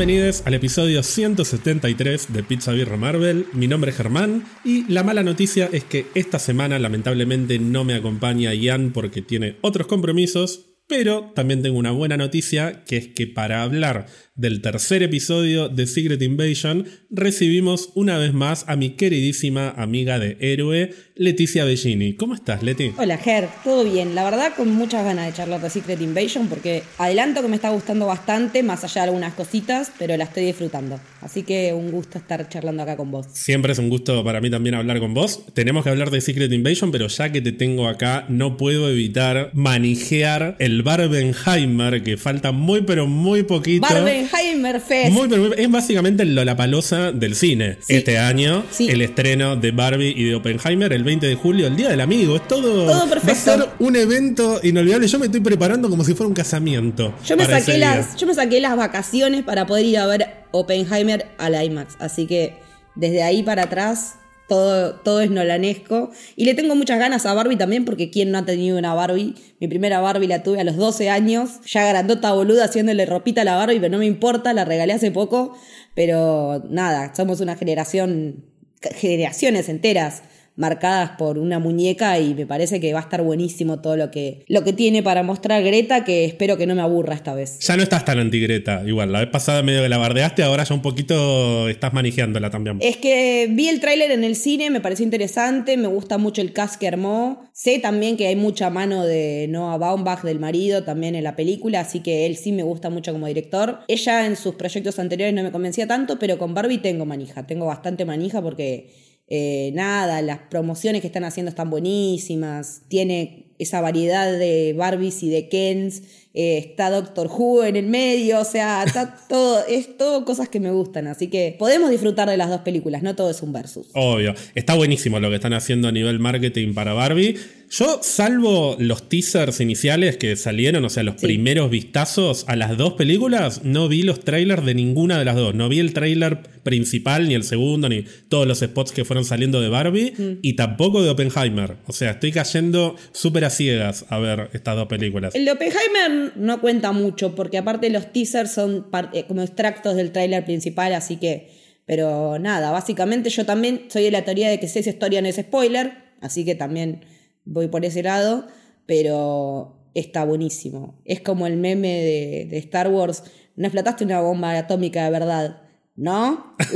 Bienvenidos al episodio 173 de Pizza Birra Marvel. Mi nombre es Germán y la mala noticia es que esta semana lamentablemente no me acompaña Ian porque tiene otros compromisos, pero también tengo una buena noticia que es que para hablar del tercer episodio de Secret Invasion, recibimos una vez más a mi queridísima amiga de héroe, Leticia Bellini. ¿Cómo estás, Leti? Hola, Ger, todo bien. La verdad, con muchas ganas de charlar de Secret Invasion, porque adelanto que me está gustando bastante, más allá de algunas cositas, pero la estoy disfrutando. Así que un gusto estar charlando acá con vos. Siempre es un gusto para mí también hablar con vos. Tenemos que hablar de Secret Invasion, pero ya que te tengo acá, no puedo evitar manejar el Barbenheimer, que falta muy, pero muy poquito. Barbenheimer Fest. Muy, pero muy- es básicamente la Lollapalooza del cine. Sí. Este año, Sí. el estreno de Barbie y de Oppenheimer el 20 de julio, el Día del Amigo. Es todo. Todo perfecto. Va a ser un evento inolvidable. Yo me estoy preparando como si fuera un casamiento. Yo me, saqué las, yo me saqué las vacaciones para poder ir a ver Oppenheimer al IMAX. Así que desde ahí para atrás todo, es nolanesco. Y le tengo muchas ganas a Barbie también, porque ¿quién no ha tenido una Barbie? Mi primera Barbie la tuve a los 12 años, ya grandota boluda haciéndole ropita a la Barbie, pero no me importa, la regalé hace poco. Pero nada, somos una generación, generaciones enteras marcadas por una muñeca y me parece que va a estar buenísimo todo lo que, lo que tiene para mostrar Greta, que espero que no me aburra esta vez. Ya no estás tan antigreta. Igual, la vez pasada medio que la bardeaste, ahora ya un poquito estás manejándola también. Es que vi el tráiler en el cine, me pareció interesante, me gusta mucho el cast que armó. Sé también que hay mucha mano de Noah Baumbach, del marido, también en la película, así que él sí me gusta mucho como director. Ella en sus proyectos anteriores no me convencía tanto, pero con Barbie tengo manija, tengo bastante manija porque eh, nada, las promociones que están haciendo están buenísimas, tiene esa variedad de Barbies y de Kens, eh, está Doctor Who en el medio, o sea, está todo, es todo cosas que me gustan, así que podemos disfrutar de las dos películas, no todo es un versus. Obvio. Está buenísimo lo que están haciendo a nivel marketing para Barbie. Yo, salvo los teasers iniciales que salieron, o sea, los Sí. primeros vistazos a las dos películas, no vi los trailers de ninguna de las dos. No vi el trailer principal, ni el segundo, ni todos los spots que fueron saliendo de Barbie, Mm. y tampoco de Oppenheimer. O sea, estoy cayendo súper a ciegas a ver estas dos películas. El de Oppenheimer no cuenta mucho, porque aparte los teasers son eh, como extractos del tráiler principal, así que... Pero nada, básicamente yo también soy de la teoría de que si es historia no es spoiler, así que también voy por ese lado, pero está buenísimo. Es como el meme de, de Star Wars, no explotaste una bomba atómica de verdad, ¿no?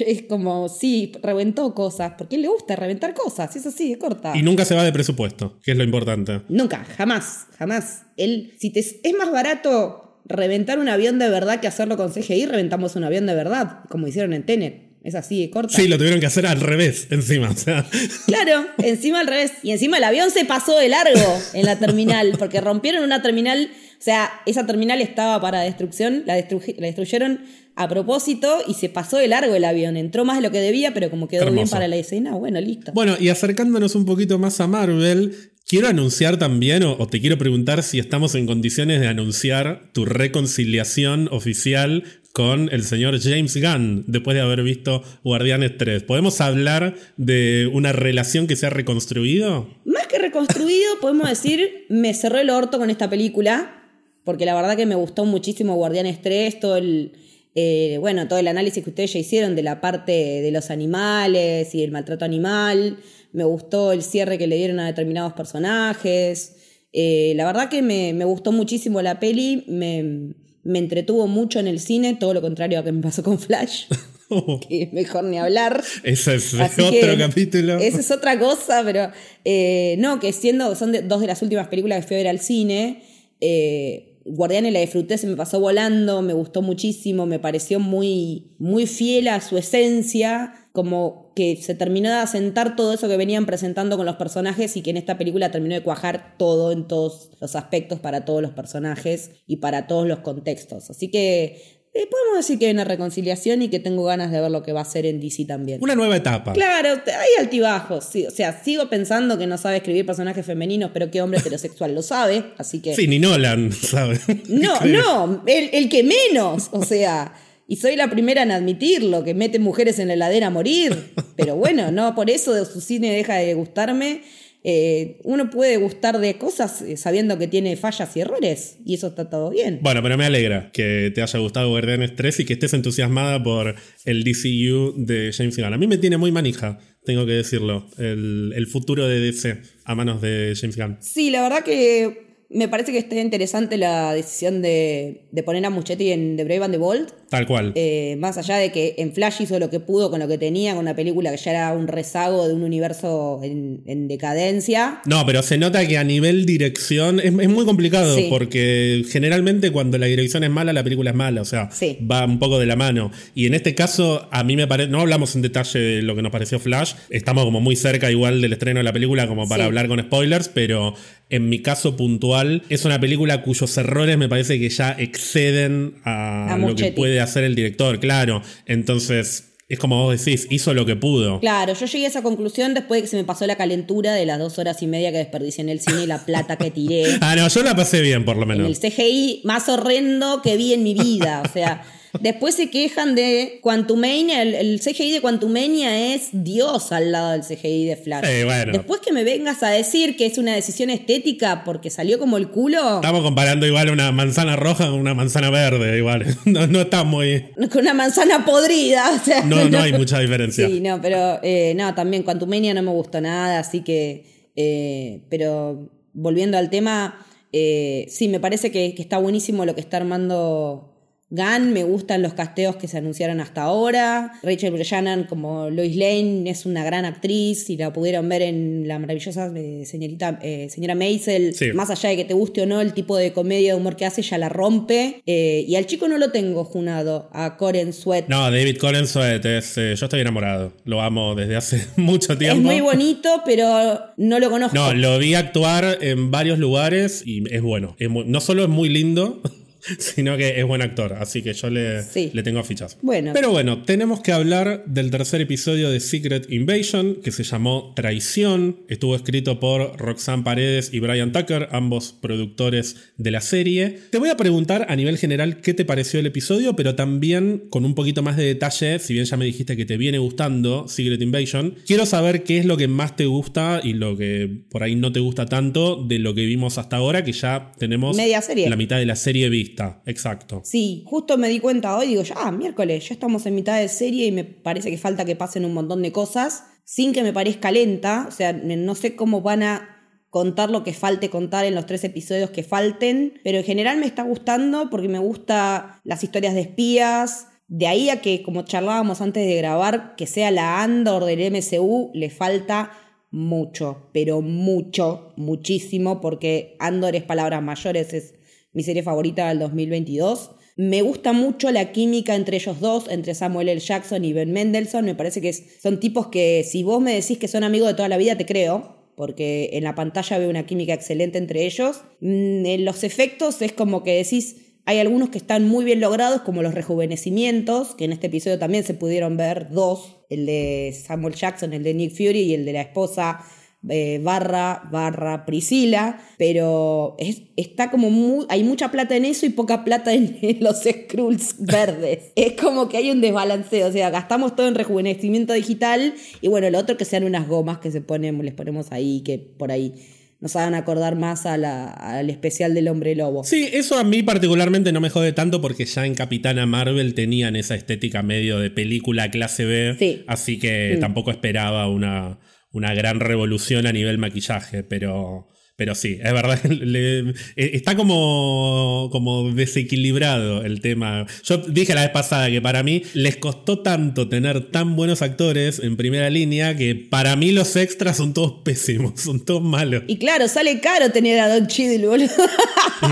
Es como, sí, reventó cosas, porque él le gusta reventar cosas, es así, de corta. Y nunca se va de presupuesto, que es lo importante. Nunca, jamás, jamás. Él, si te, es más barato reventar un avión de verdad que hacerlo con CGI, reventamos un avión de verdad, como hicieron en Tenet. Es así de corta. Sí, lo tuvieron que hacer al revés, encima. O sea, Claro, encima al revés. Y encima el avión se pasó de largo en la terminal, porque rompieron una terminal, o sea, esa terminal estaba para destrucción, la, destruj- la destruyeron a propósito y se pasó de largo el avión. Entró más de lo que debía, pero como quedó bien para la escena, bueno, listo. Bueno, y acercándonos un poquito más a Marvel, quiero anunciar también, o, o te quiero preguntar si estamos en condiciones de anunciar tu reconciliación oficial con el señor James Gunn después de haber visto Guardianes 3. ¿Podemos hablar de una relación que se ha reconstruido? Más que reconstruido, podemos decir, me cerró el orto con esta película, porque la verdad que me gustó muchísimo Guardianes 3, todo el, eh, bueno, todo el análisis que ustedes ya hicieron de la parte de los animales y el maltrato animal, me gustó el cierre que le dieron a determinados personajes, eh, la verdad que me, me gustó muchísimo la peli, me, me entretuvo mucho en el cine, todo lo contrario a que me pasó con Flash, que mejor ni hablar. Ese es Así otro que capítulo. Esa es otra cosa, pero eh, no, que siendo, son de- dos de las últimas películas que fui a ver al cine. Eh, Guardianes la disfruté, se me pasó volando, me gustó muchísimo, me pareció muy, muy fiel a su esencia, como que se terminó de asentar todo eso que venían presentando con los personajes y que en esta película terminó de cuajar todo en todos los aspectos para todos los personajes y para todos los contextos. Así que eh, podemos decir que hay una reconciliación y que tengo ganas de ver lo que va a ser en DC también. Una nueva etapa. Claro, hay altibajos, sí. O sea, sigo pensando que no sabe escribir personajes femeninos, pero qué hombre heterosexual lo sabe, así que. Sí, ni Nolan, ¿sabes? No, no, el, el que menos. O sea, y soy la primera en admitirlo, que mete mujeres en la heladera a morir. Pero bueno, no por eso su cine deja de gustarme. eh, uno puede gustar de cosas eh, sabiendo que tiene fallas y errores, y eso está todo bien. Bueno, pero me alegra que te haya gustado Guardianes 3 y que estés entusiasmada por el DCU de James Gunn. A mí me tiene muy manija, tengo que decirlo, el, el futuro de DC a manos de James Gunn. Sí, la verdad que me parece que está interesante la decisión de, de poner a Muchetti en The Brave and the Bold. Tal cual. Eh, más allá de que en Flash hizo lo que pudo con lo que tenía, con una película que ya era un rezago de un universo en, en decadencia. No, pero se nota que a nivel dirección es, es muy complicado Sí. porque generalmente cuando la dirección es mala, la película es mala, o sea, Sí. va un poco de la mano. Y en este caso, a mí me parece, no hablamos en detalle de lo que nos pareció Flash, estamos como muy cerca igual del estreno de la película como para Sí. hablar con spoilers, pero en mi caso puntual es una película cuyos errores me parece que ya exceden a, A lo que puede hacer el director, claro. Entonces... Es como vos decís, hizo lo que pudo. Claro, yo llegué a esa conclusión después de que se me pasó la calentura de las dos horas y media que desperdicié en el cine y la plata que tiré Ah, no, yo la pasé bien por lo en el menos. CGI más horrendo que vi en mi vida. O sea, después se quejan de Quantumania. El, el CGI de Quantumania es Dios al lado del CGI de Flash. Eh, bueno. Después que me vengas a decir que es una decisión estética porque salió como el culo, Estamos comparando igual una manzana roja con una manzana verde, igual. No, no está muy. con una manzana podrida. O sea, No, no hay mucha diferencia. Sí, no, pero eh, no, también Quantumania no me gustó nada, así que. eh, pero volviendo al tema, eh, sí, me parece que, que está buenísimo lo que está armando Gunn. Me gustan los casteos que se anunciaron hasta ahora. Rachel Brosnahan como Lois Lane es una gran actriz. Si la pudieron ver en la maravillosa eh, señorita, eh, señora Maisel, Sí. más allá de que te guste o no el tipo de comedia de humor que hace, ya la rompe. Eh, y al chico no lo tengo junado, a Coren Sweat. No, David Collinsworth es. eh, yo estoy enamorado. Lo amo desde hace mucho Es tiempo. muy bonito, pero no lo conozco. No, lo vi actuar en varios lugares y es bueno. Es muy- no solo es muy lindo, sino que es buen actor. Así que yo le, Sí. le tengo fichas. Bueno. Pero bueno, tenemos que hablar del tercer episodio de Secret Invasion, que se llamó Traición. Estuvo escrito por Roxanne Paredes y Brian Tucker, ambos productores de la serie. Te voy a preguntar a nivel general qué te pareció el episodio, pero también con un poquito más de detalle, si bien ya me dijiste que te viene gustando Secret Invasion, quiero saber qué es lo que más te gusta y lo que por ahí no te gusta tanto de lo que vimos hasta ahora, que ya tenemos Media serie. la mitad de la serie vista. Exacto. Sí, justo me di cuenta hoy, digo, ya, ah, miércoles, ya estamos en mitad de serie y me parece que falta que pasen un montón de cosas sin que me parezca lenta. O sea, no sé cómo van a contar lo que falte contar en los tres episodios que falten, pero en general me está gustando porque me gusta las historias de espías. De ahí a que, como charlábamos antes de grabar, que sea la Andor del MCU, le falta mucho, pero mucho, muchísimo, porque Andor es palabras mayores, es mi serie favorita del 2022. Me gusta mucho la química entre ellos dos, entre Samuel L. Jackson y Ben Mendelssohn. Me parece que son tipos que si vos me decís que son amigos de toda la vida, te creo, porque en la pantalla veo una química excelente entre ellos. Mm, En los efectos es como que decís, hay algunos que están muy bien logrados, como los rejuvenecimientos, que en este episodio también se pudieron ver dos, el de Samuel Jackson, el de Nick Fury y el de la esposa eh, barra, barra Priscila, pero es- está como muy, hay mucha plata en eso y poca plata en, en los Skrulls verdes. es como que hay un desbalanceo, o sea, gastamos todo en rejuvenecimiento digital y bueno, lo otro que sean unas gomas que se ponen, les ponemos ahí, que por ahí nos hagan acordar más a la- al especial del hombre lobo. Sí, eso a mí particularmente no me jode tanto porque ya en Capitana Marvel tenían esa estética medio de película clase B, Sí. así que Mm. tampoco esperaba una, una gran revolución a nivel maquillaje, pero, pero sí, es verdad, le- eh, está como, como desequilibrado el tema. Yo dije la vez pasada que para mí les costó tanto tener tan buenos actores en primera línea que para mí los extras son todos pésimos, son todos malos. Y claro, sale caro tener a Don Cheadle, boludo.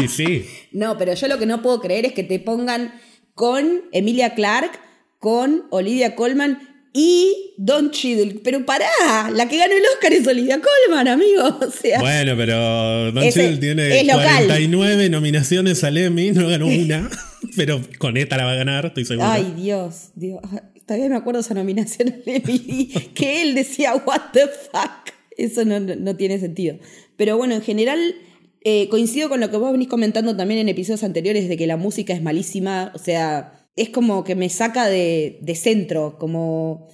Y sí. No, pero yo lo que no puedo creer es que te pongan con Emilia Clark, con Olivia Colman y Don Cheadle. Pero pará, la que ganó el Oscar es Olivia Colman, amigo. O sea, Bueno, pero Don Cheadle tiene es local. 49 nominaciones al Emmy, no ganó una, pero con esta la va a ganar, estoy seguro. ay Dios, Dios. Todavía me acuerdo esa nominación al Emmy, que él decía, what the fuck. Eso no, no- no tiene sentido. Pero bueno, en general eh, coincido con lo que vos venís comentando también en episodios anteriores de que la música es malísima. O sea, es como que me saca de, de centro, como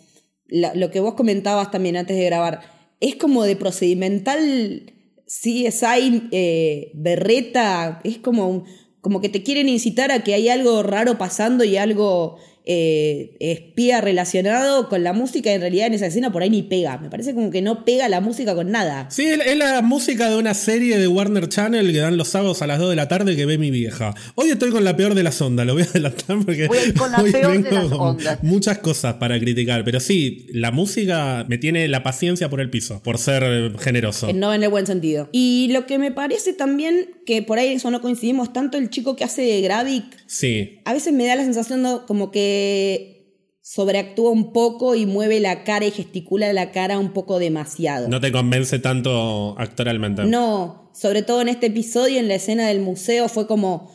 lo que vos comentabas también antes de grabar. es como de procedimental CSI eh, berreta, es como, como que te quieren incitar a que hay algo raro pasando y algo eh, espía relacionado con la música y en realidad en esa escena por ahí ni pega. Me parece como que no pega la música con nada. Sí, es la música de una serie de Warner Channel que dan los sábados a las 2 de la tarde que ve mi vieja. Hoy estoy con la peor de las ondas, lo voy a adelantar porque voy con la peor de las ondas. muchas cosas para criticar, pero sí, la música me tiene la paciencia por el piso, por ser generoso. No en el buen sentido. Y lo que me parece también que por ahí eso no coincidimos tanto el chico que hace de Gravik. Sí. A veces me da la sensación como que sobreactúa un poco y mueve la cara y gesticula la cara un poco demasiado. ¿No te convence tanto actoralmente? No, sobre todo en este episodio, en la escena del museo, fue como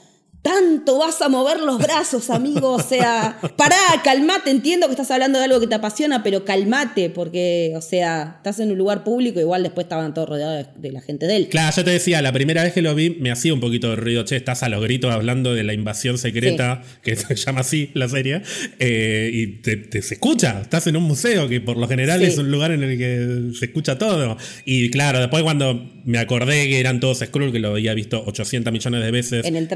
tanto vas a mover los brazos, amigo. O sea, pará, calmate. Entiendo que estás hablando de algo que te apasiona, pero calmate, porque, o sea, estás en un lugar público, igual después estaban todos rodeados de, la gente de él. Claro, yo te decía, la primera vez que lo vi me hacía un poquito de ruido. Che, estás a los gritos hablando de la invasión secreta, que se llama así la serie, eh, y te, se escucha. Estás en un museo, que por lo general es un lugar en el que se escucha todo. Y claro, después cuando me acordé que eran todos Skrull, que lo había visto 800 millones de veces en el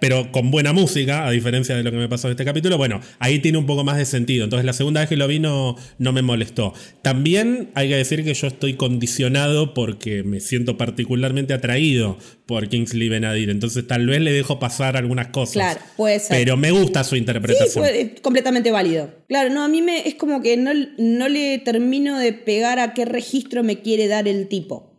pero con buena música, a diferencia de lo que me pasó en este capítulo. Bueno, ahí tiene un poco más de sentido. Entonces, la segunda vez que lo vi no, me molestó. También hay que decir que yo estoy condicionado porque me siento particularmente atraído por Kingsley Benadir. Entonces, tal vez le dejo pasar algunas cosas. Claro, puede ser. Pero me gusta su interpretación. Sí, es completamente válido. Claro, no, a mí me, es como que no, no le termino de pegar a qué registro me quiere dar el tipo.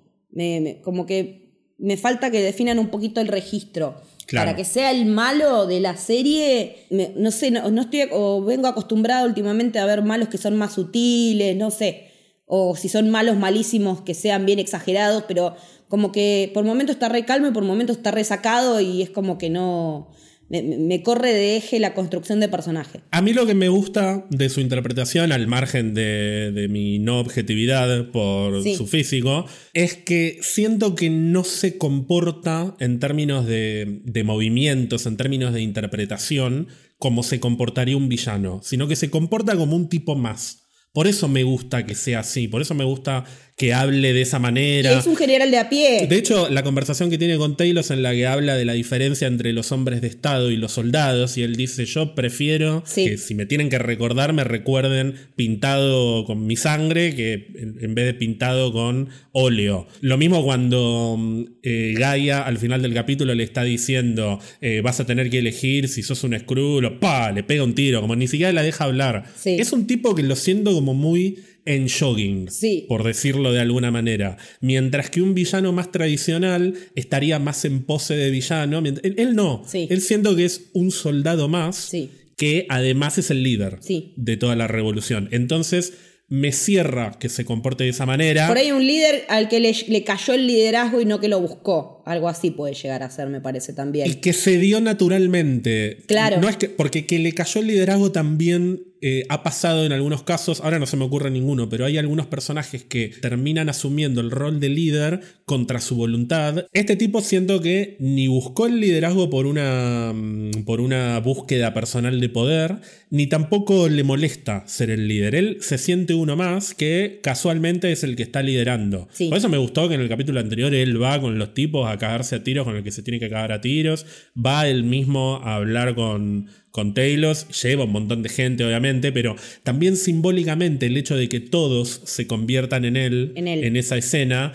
como que me falta que definan un poquito el registro. Para que sea el malo de la serie, no sé, no, estoy, o vengo acostumbrado últimamente a ver malos que son más sutiles, no sé, o si son malos malísimos que sean bien exagerados, pero como que por momentos está re calmo y por momentos está resacado y es como que no, me, corre de eje la construcción de personaje. A mí lo que me gusta de su interpretación, al margen de, mi no objetividad por su físico, es que siento que no se comporta en términos de, de movimientos, en términos de interpretación, como se comportaría un villano, sino que se comporta como un tipo más. Por eso me gusta que sea así, por eso me gusta que hable de esa manera. es un general de a pie. De hecho, la conversación que tiene con Taylor en la que habla de la diferencia entre los hombres de Estado y los soldados, y él dice, yo prefiero que si me tienen que recordar, me recuerden pintado con mi sangre que en vez de pintado con óleo. Lo mismo cuando eh, Gaia al final del capítulo le está diciendo, eh, vas a tener que elegir si sos un Skrull o pa, le pega un tiro, como ni siquiera la deja hablar. Es un tipo que lo siento como muy en jogging, por decirlo de alguna manera. Mientras que un villano más tradicional estaría más en pose de villano. Él, no. Él siento que es un soldado más que además es el líder de toda la revolución. Entonces me cierra que se comporte de esa manera. Por ahí un líder al que le, le, cayó el liderazgo y no que lo buscó. Algo así puede llegar a ser, me parece también. Y que se dio naturalmente. Claro. No es que, porque que le cayó el liderazgo también eh, ha pasado en algunos casos, ahora no se me ocurre ninguno, pero hay algunos personajes que terminan asumiendo el rol de líder contra su voluntad. Este tipo siento que ni buscó el liderazgo por una, mm, por una búsqueda personal de poder, ni tampoco le molesta ser el líder. Él se siente uno más que casualmente es el que está liderando. Por eso me gustó que en el capítulo anterior él va con los tipos a cagarse a tiros con el que se tiene que cagar a tiros, va él mismo a hablar con con Taylor, lleva un montón de gente obviamente, pero también simbólicamente el hecho de que todos se conviertan en él, en, esa escena,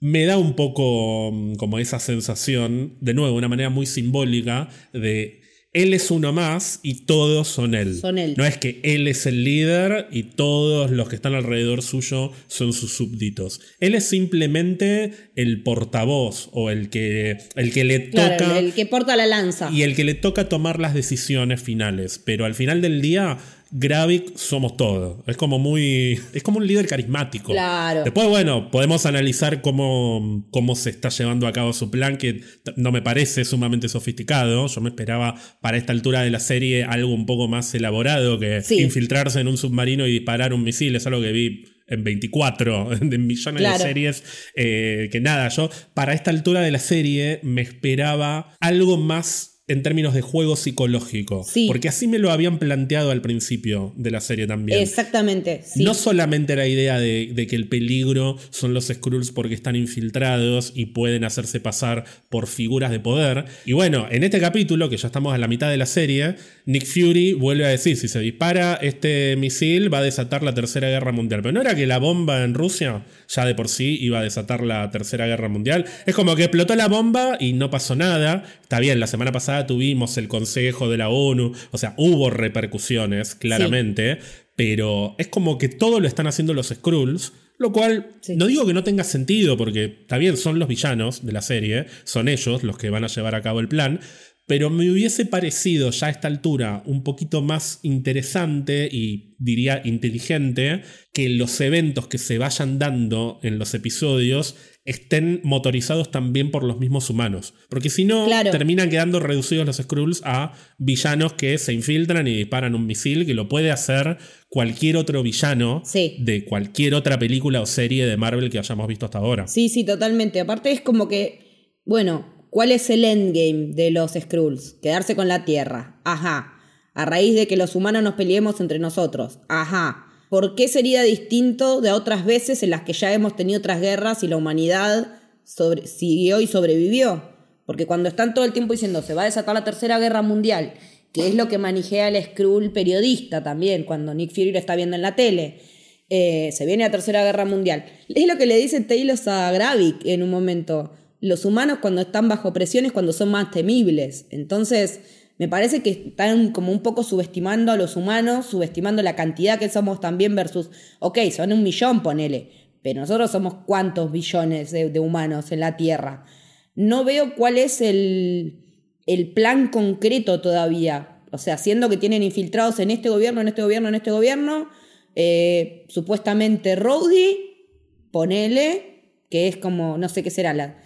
me da un poco mm, como esa sensación, de nuevo, de una manera muy simbólica, de él es uno más y todos son él. Son él. No es que él es el líder y todos los que están alrededor suyo son sus súbditos. Él es simplemente el portavoz o el que, el que le toca. El que porta la lanza. Y el que le toca tomar las decisiones finales. Pero al final del día Gravik somos todos. Es como muy. Es como un líder carismático. Claro. Después, bueno, podemos analizar cómo, cómo se está llevando a cabo su plan, que no me parece sumamente sofisticado. Yo me esperaba para esta altura de la serie algo un poco más elaborado que infiltrarse en un submarino y disparar un misil. Es algo que vi en 24, en millones de series. Eh, que nada, yo para esta altura de la serie me esperaba algo más en términos de juego psicológico. Sí. Porque así me lo habían planteado al principio de la serie también. Exactamente. Sí. No solamente la idea de, de que el peligro son los Skrulls porque están infiltrados y pueden hacerse pasar por figuras de poder. Y bueno, en este capítulo, que ya estamos a la mitad de la serie, Nick Fury vuelve a decir, si se dispara este misil va a desatar la Tercera Guerra Mundial. Pero no era que la bomba en Rusia ya de por sí iba a desatar la Tercera Guerra Mundial. Es como que explotó la bomba y no pasó nada. Está bien, la semana pasada tuvimos el Consejo de la ONU, o sea, hubo repercusiones, claramente, pero es como que todo lo están haciendo los Skrulls. Lo cual Sí. no digo que no tenga sentido, porque está bien, son los villanos de la serie, son ellos los que van a llevar a cabo el plan, pero me hubiese parecido ya a esta altura un poquito más interesante y diría inteligente que los eventos que se vayan dando en los episodios estén motorizados también por los mismos humanos. Porque si no, Claro. terminan quedando reducidos los Skrulls a villanos que se infiltran y disparan un misil, que lo puede hacer cualquier otro villano Sí. de cualquier otra película o serie de Marvel que hayamos visto hasta ahora. Sí, sí, totalmente. Aparte es como que, bueno, ¿cuál es el endgame de los Skrulls? Quedarse con la Tierra. Ajá. A raíz de que los humanos nos peleemos entre nosotros. Ajá. ¿Por qué sería distinto de otras veces en las que ya hemos tenido otras guerras y la humanidad siguió y sobrevivió? Porque cuando están todo el tiempo diciendo se va a desatar la tercera guerra mundial, que es lo que manijea el Skrull periodista también, cuando Nick Fury lo está viendo en la tele, eh, se viene la tercera guerra mundial. Es lo que le dice Taylor a Gravik en un momento. Los humanos cuando están bajo presión es cuando son más temibles. Entonces, me parece que están como un poco subestimando a los humanos, subestimando la cantidad que somos también versus, ok, son un millón, ponele, pero nosotros somos cuántos billones de, humanos en la Tierra. No veo cuál es el, el plan concreto todavía. O sea, siendo que tienen infiltrados en este gobierno, en este gobierno, en este gobierno, eh, supuestamente Rowdy, ponele, que es como, no sé qué será, la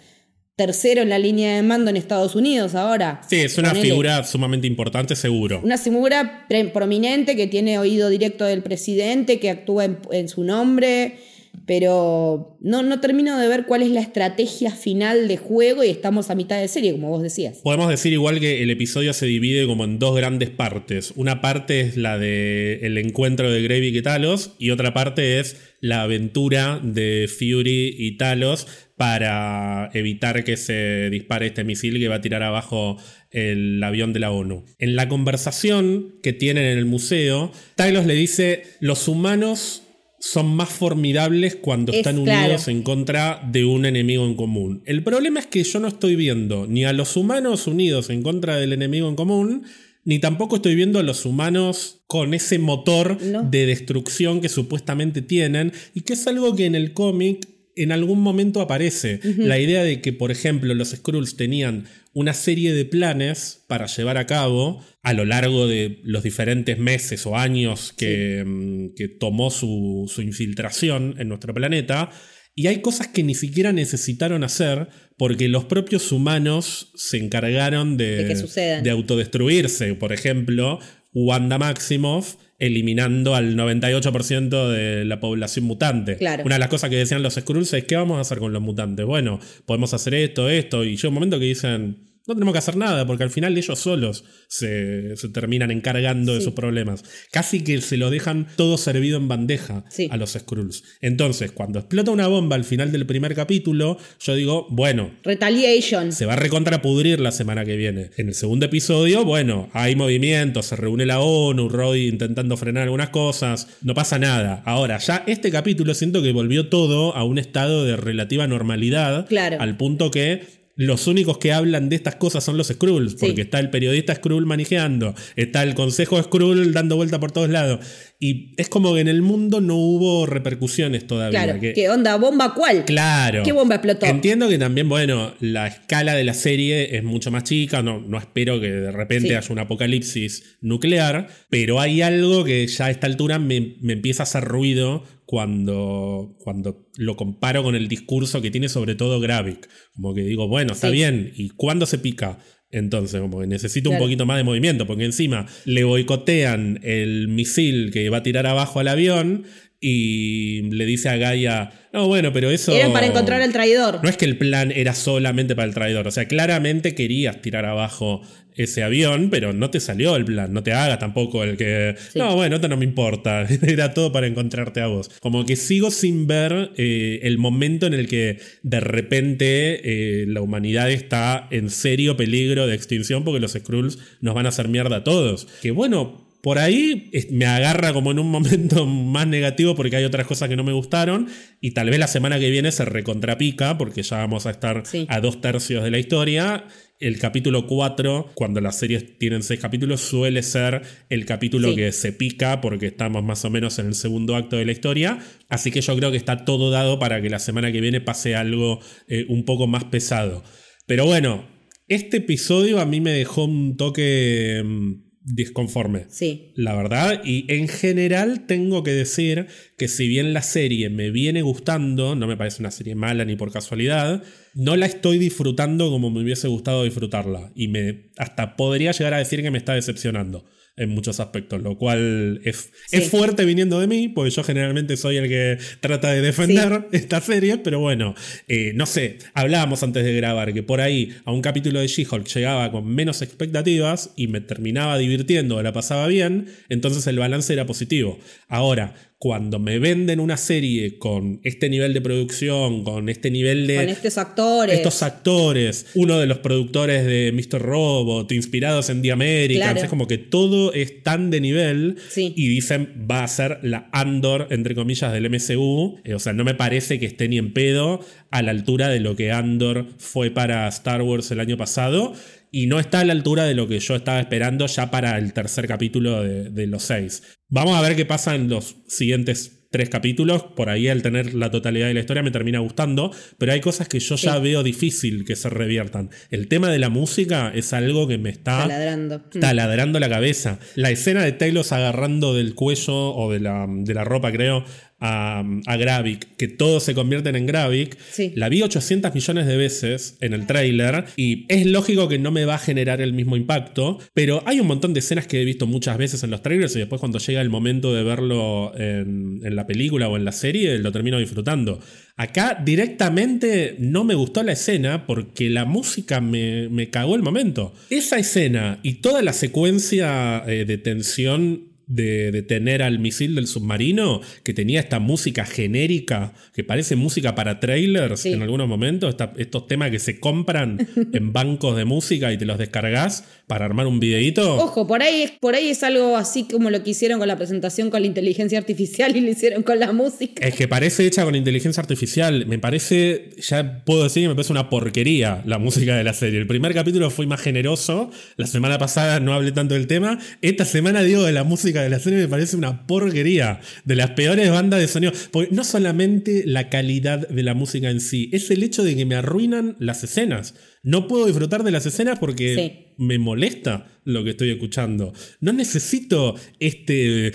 tercero en la línea de mando en Estados Unidos ahora. Sí, es una Ponele. figura sumamente importante, seguro. Una figura prominente que tiene oído directo del presidente, que actúa en, en su nombre, pero no, no termino de ver cuál es la estrategia final de juego y estamos a mitad de serie, como vos decías. Podemos decir igual que el episodio se divide como en dos grandes partes. Una parte es la de encuentro de Gravik y Talos y otra parte es la aventura de Fury y Talos para evitar que se dispare este misil que va a tirar abajo el avión de la ONU. En la conversación que tienen en el museo, Talos le dice, los humanos son más formidables cuando Es están claro. unidos en contra de un enemigo en común. El problema es que yo no estoy viendo ni a los humanos unidos en contra del enemigo en común, ni tampoco estoy viendo a los humanos con ese motor No. de destrucción que supuestamente tienen y que es algo que en el cómic en algún momento aparece. La idea de que, por ejemplo, los Skrulls tenían una serie de planes para llevar a cabo a lo largo de los diferentes meses o años que, mm, que tomó su, su infiltración en nuestro planeta. Y hay cosas que ni siquiera necesitaron hacer porque los propios humanos se encargaron de, De de autodestruirse. Por ejemplo, Wanda Maximoff eliminando al 98% de la población mutante. Claro. Una de las cosas que decían los Skrulls es, ¿qué vamos a hacer con los mutantes? Bueno, podemos hacer esto, esto, y llega un momento que dicen, no tenemos que hacer nada, porque al final ellos solos se, se terminan encargando de sus problemas. Casi que se lo dejan todo servido en bandeja Sí. a los Skrulls. Entonces, cuando explota una bomba al final del primer capítulo, yo digo, bueno, Retaliation. se va a recontrapudrir la semana que viene. En el segundo episodio, bueno, hay movimientos, se reúne la ONU, Roy intentando frenar algunas cosas, no pasa nada. Ahora, ya este capítulo siento que volvió todo a un estado de relativa normalidad, Claro. al punto que los únicos que hablan de estas cosas son los Skrulls, Sí. porque está el periodista Skrull manejando, está el consejo Skrull dando vuelta por todos lados. Y es como que en el mundo no hubo repercusiones todavía. Claro. que- ¿Qué onda? ¿Bomba cuál? Claro. ¿Qué bomba explotó? Entiendo que también, bueno, la escala de la serie es mucho más chica, no, no espero que de repente Sí. haya un apocalipsis nuclear, pero hay algo que ya a esta altura me, me empieza a hacer ruido cuando, cuando lo comparo con el discurso que tiene sobre todo Gravik. Como que digo, bueno, está Sí. bien, ¿y cuándo se pica? Entonces, como que necesito Claro. un poquito más de movimiento, porque encima le boicotean el misil que va a tirar abajo al avión y le dice a Gaia, no, bueno, pero eso... Eran para encontrar al traidor. No es que el plan era solamente para el traidor, o sea, claramente querías tirar abajo ese avión, pero no te salió el plan, no te haga tampoco el que, no, bueno, esto no me importa, era todo para encontrarte a vos. Como que sigo sin ver eh, el momento en el que de repente eh, la humanidad está en serio peligro de extinción porque los Skrulls nos van a hacer mierda a todos. Que bueno, por ahí me agarra como en un momento más negativo porque hay otras cosas que no me gustaron y tal vez la semana que viene se recontrapica porque ya vamos a estar a dos tercios de la historia. El capítulo 4, cuando las series tienen seis capítulos, suele ser el capítulo que se pica porque estamos más o menos en el segundo acto de la historia. Así que yo creo que está todo dado para que la semana que viene pase algo eh, un poco más pesado. Pero bueno, este episodio a mí me dejó un toque mm, disconforme. Sí. La verdad. Y en general tengo que decir que si bien la serie me viene gustando, no me parece una serie mala ni por casualidad, no la estoy disfrutando como me hubiese gustado disfrutarla. Y me hasta podría llegar a decir que me está decepcionando en muchos aspectos, lo cual es, es, fuerte viniendo de mí, porque yo generalmente soy el que trata de defender esta serie, pero bueno, eh, no sé, hablábamos antes de grabar que por ahí a un capítulo de She-Hulk llegaba con menos expectativas y me terminaba divirtiendo, la pasaba bien, entonces el balance era positivo. Ahora, cuando me venden una serie con este nivel de producción, con este nivel de... Con estos actores. Estos actores, uno de los productores de Mr. Robot, inspirados en The Americans, es como que todo es tan de nivel y dicen va a ser la Andor, entre comillas, del MCU. Eh, o sea, no me parece que esté ni en pedo a la altura de lo que Andor fue para Star Wars el año pasado y no está a la altura de lo que yo estaba esperando ya para el tercer capítulo de, los seis. Vamos a ver qué pasa en los siguientes tres capítulos. Por ahí, al tener la totalidad de la historia, me termina gustando. Pero hay cosas que yo ya veo difícil que se reviertan. El tema de la música es algo que me está taladrando, taladrando la cabeza. La escena de Taylor agarrando del cuello o de la, de la ropa, creo, a, a Gravik, que todos se convierten en Gravik, la vi 800 millones de veces en el tráiler y es lógico que no me va a generar el mismo impacto, pero hay un montón de escenas que he visto muchas veces en los trailers y después cuando llega el momento de verlo en, la película o en la serie lo termino disfrutando. Acá directamente no me gustó la escena porque la música me, me cagó el momento. Esa escena y toda la secuencia eh, de tensión de, detener al misil del submarino, que tenía esta música genérica, que parece música para trailers en algunos momentos, estos temas que se compran en bancos de música y te los descargas para armar un videíto. Ojo, por ahí, por ahí es algo así como lo que hicieron con la presentación con la inteligencia artificial y lo hicieron con la música. Es que parece hecha con inteligencia artificial. Me parece, ya puedo decir que me parece una porquería la música de la serie. El primer capítulo fue más generoso. La semana pasada no hablé tanto del tema. Esta semana digo de la música de la serie me parece una porquería. De las peores bandas de sonido. Porque no solamente la calidad de la música en sí, es el hecho de que me arruinan las escenas. No puedo disfrutar de las escenas porque me molesta lo que estoy escuchando. No necesito este.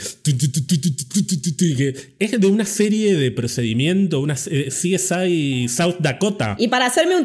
Es de una serie de procedimiento, una CSI South Dakota. Y para hacerme un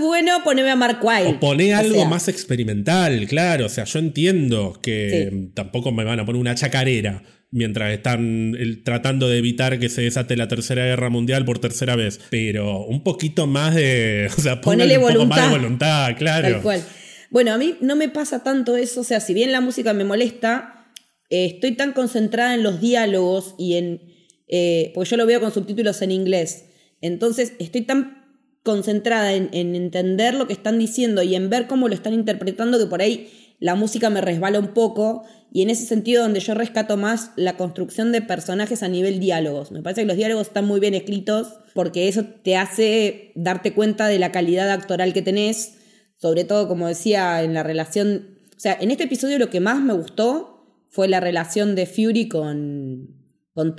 bueno, poneme a Mark Wild. O poné algo más experimental, claro. O sea, yo entiendo que tampoco me van a poner una chacarera mientras están tratando de evitar que se desate la tercera guerra mundial por tercera vez. Pero un poquito más de. O sea, Ponele un poco más de voluntad, claro. Tal cual. Bueno, a mí no me pasa tanto eso. O sea, si bien la música me molesta, eh, estoy tan concentrada en los diálogos y en. Eh, porque yo lo veo con subtítulos en inglés. Entonces, estoy tan concentrada en, en entender lo que están diciendo y en ver cómo lo están interpretando que por ahí la música me resbala un poco y en ese sentido donde yo rescato más la construcción de personajes a nivel diálogos. Me parece que los diálogos están muy bien escritos porque eso te hace darte cuenta de la calidad actoral que tenés, sobre todo como decía en la relación, o sea, en este episodio lo que más me gustó fue la relación de Fury con, con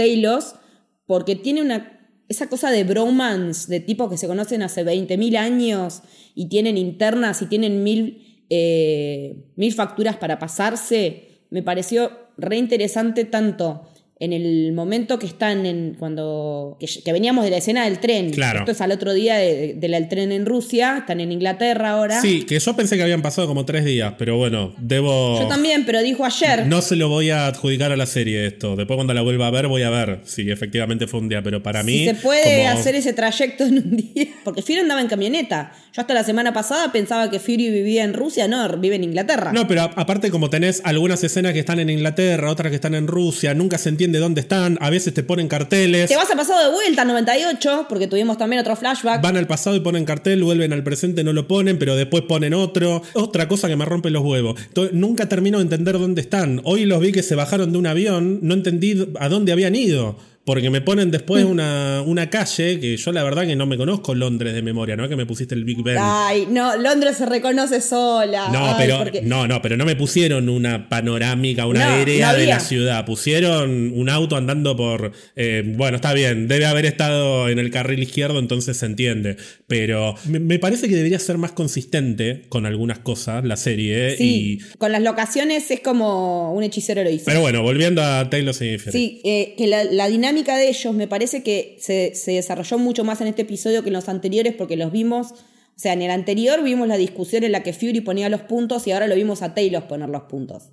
porque tiene una esa cosa de bromance, de tipos que se conocen hace 20.000 años y tienen internas y tienen mil, eh, mil facturas para pasarse, me pareció reinteresante tanto en el momento que están en. cuando. que, veníamos de la escena del tren. Claro. Esto es al otro día del de, tren en Rusia, están en Inglaterra ahora. Sí, que yo pensé que habían pasado como tres días, pero bueno, debo. Yo también, pero dijo ayer. No se lo voy a adjudicar a la serie esto. Después cuando la vuelva a ver, voy a ver si efectivamente fue un día, pero para mí. Si se puede hacer ese trayecto en un día. Porque Fury andaba en camioneta. Yo hasta la semana pasada pensaba que Fury vivía en Rusia, no, vive en Inglaterra. No, pero aparte, como tenés algunas escenas que están en Inglaterra, otras que están en Rusia, nunca se entiende de dónde están, a veces te ponen carteles. Te vas al pasado de vuelta, 98, porque tuvimos también otro flashback. Van al pasado y ponen cartel, vuelven al presente, no lo ponen, pero después ponen otro. Otra cosa que me rompe los huevos. nunca termino de entender dónde están. Hoy los vi que se bajaron de un avión, no entendí a dónde habían ido. Porque me ponen después mm. una, una, calle que yo la verdad que no me conozco Londres de memoria, ¿no? Que me pusiste el Big Ben. Ay, no, Londres se reconoce sola. No, pero, no, no, pero no me pusieron una panorámica, una aérea de la ciudad. Pusieron un auto andando por. Eh, bueno, está bien, debe haber estado en el carril izquierdo, entonces se entiende. Pero me, parece que debería ser más consistente con algunas cosas la serie. Sí, con las locaciones es como un hechicero lo hizo. Pero bueno, volviendo a Taylor Swift. Sí, eh, que la, la dinámica de ellos me parece que se, desarrolló mucho más en este episodio que en los anteriores porque los vimos, o sea, en el anterior vimos la discusión en la que Fury ponía los puntos y ahora lo vimos a Taylor poner los puntos.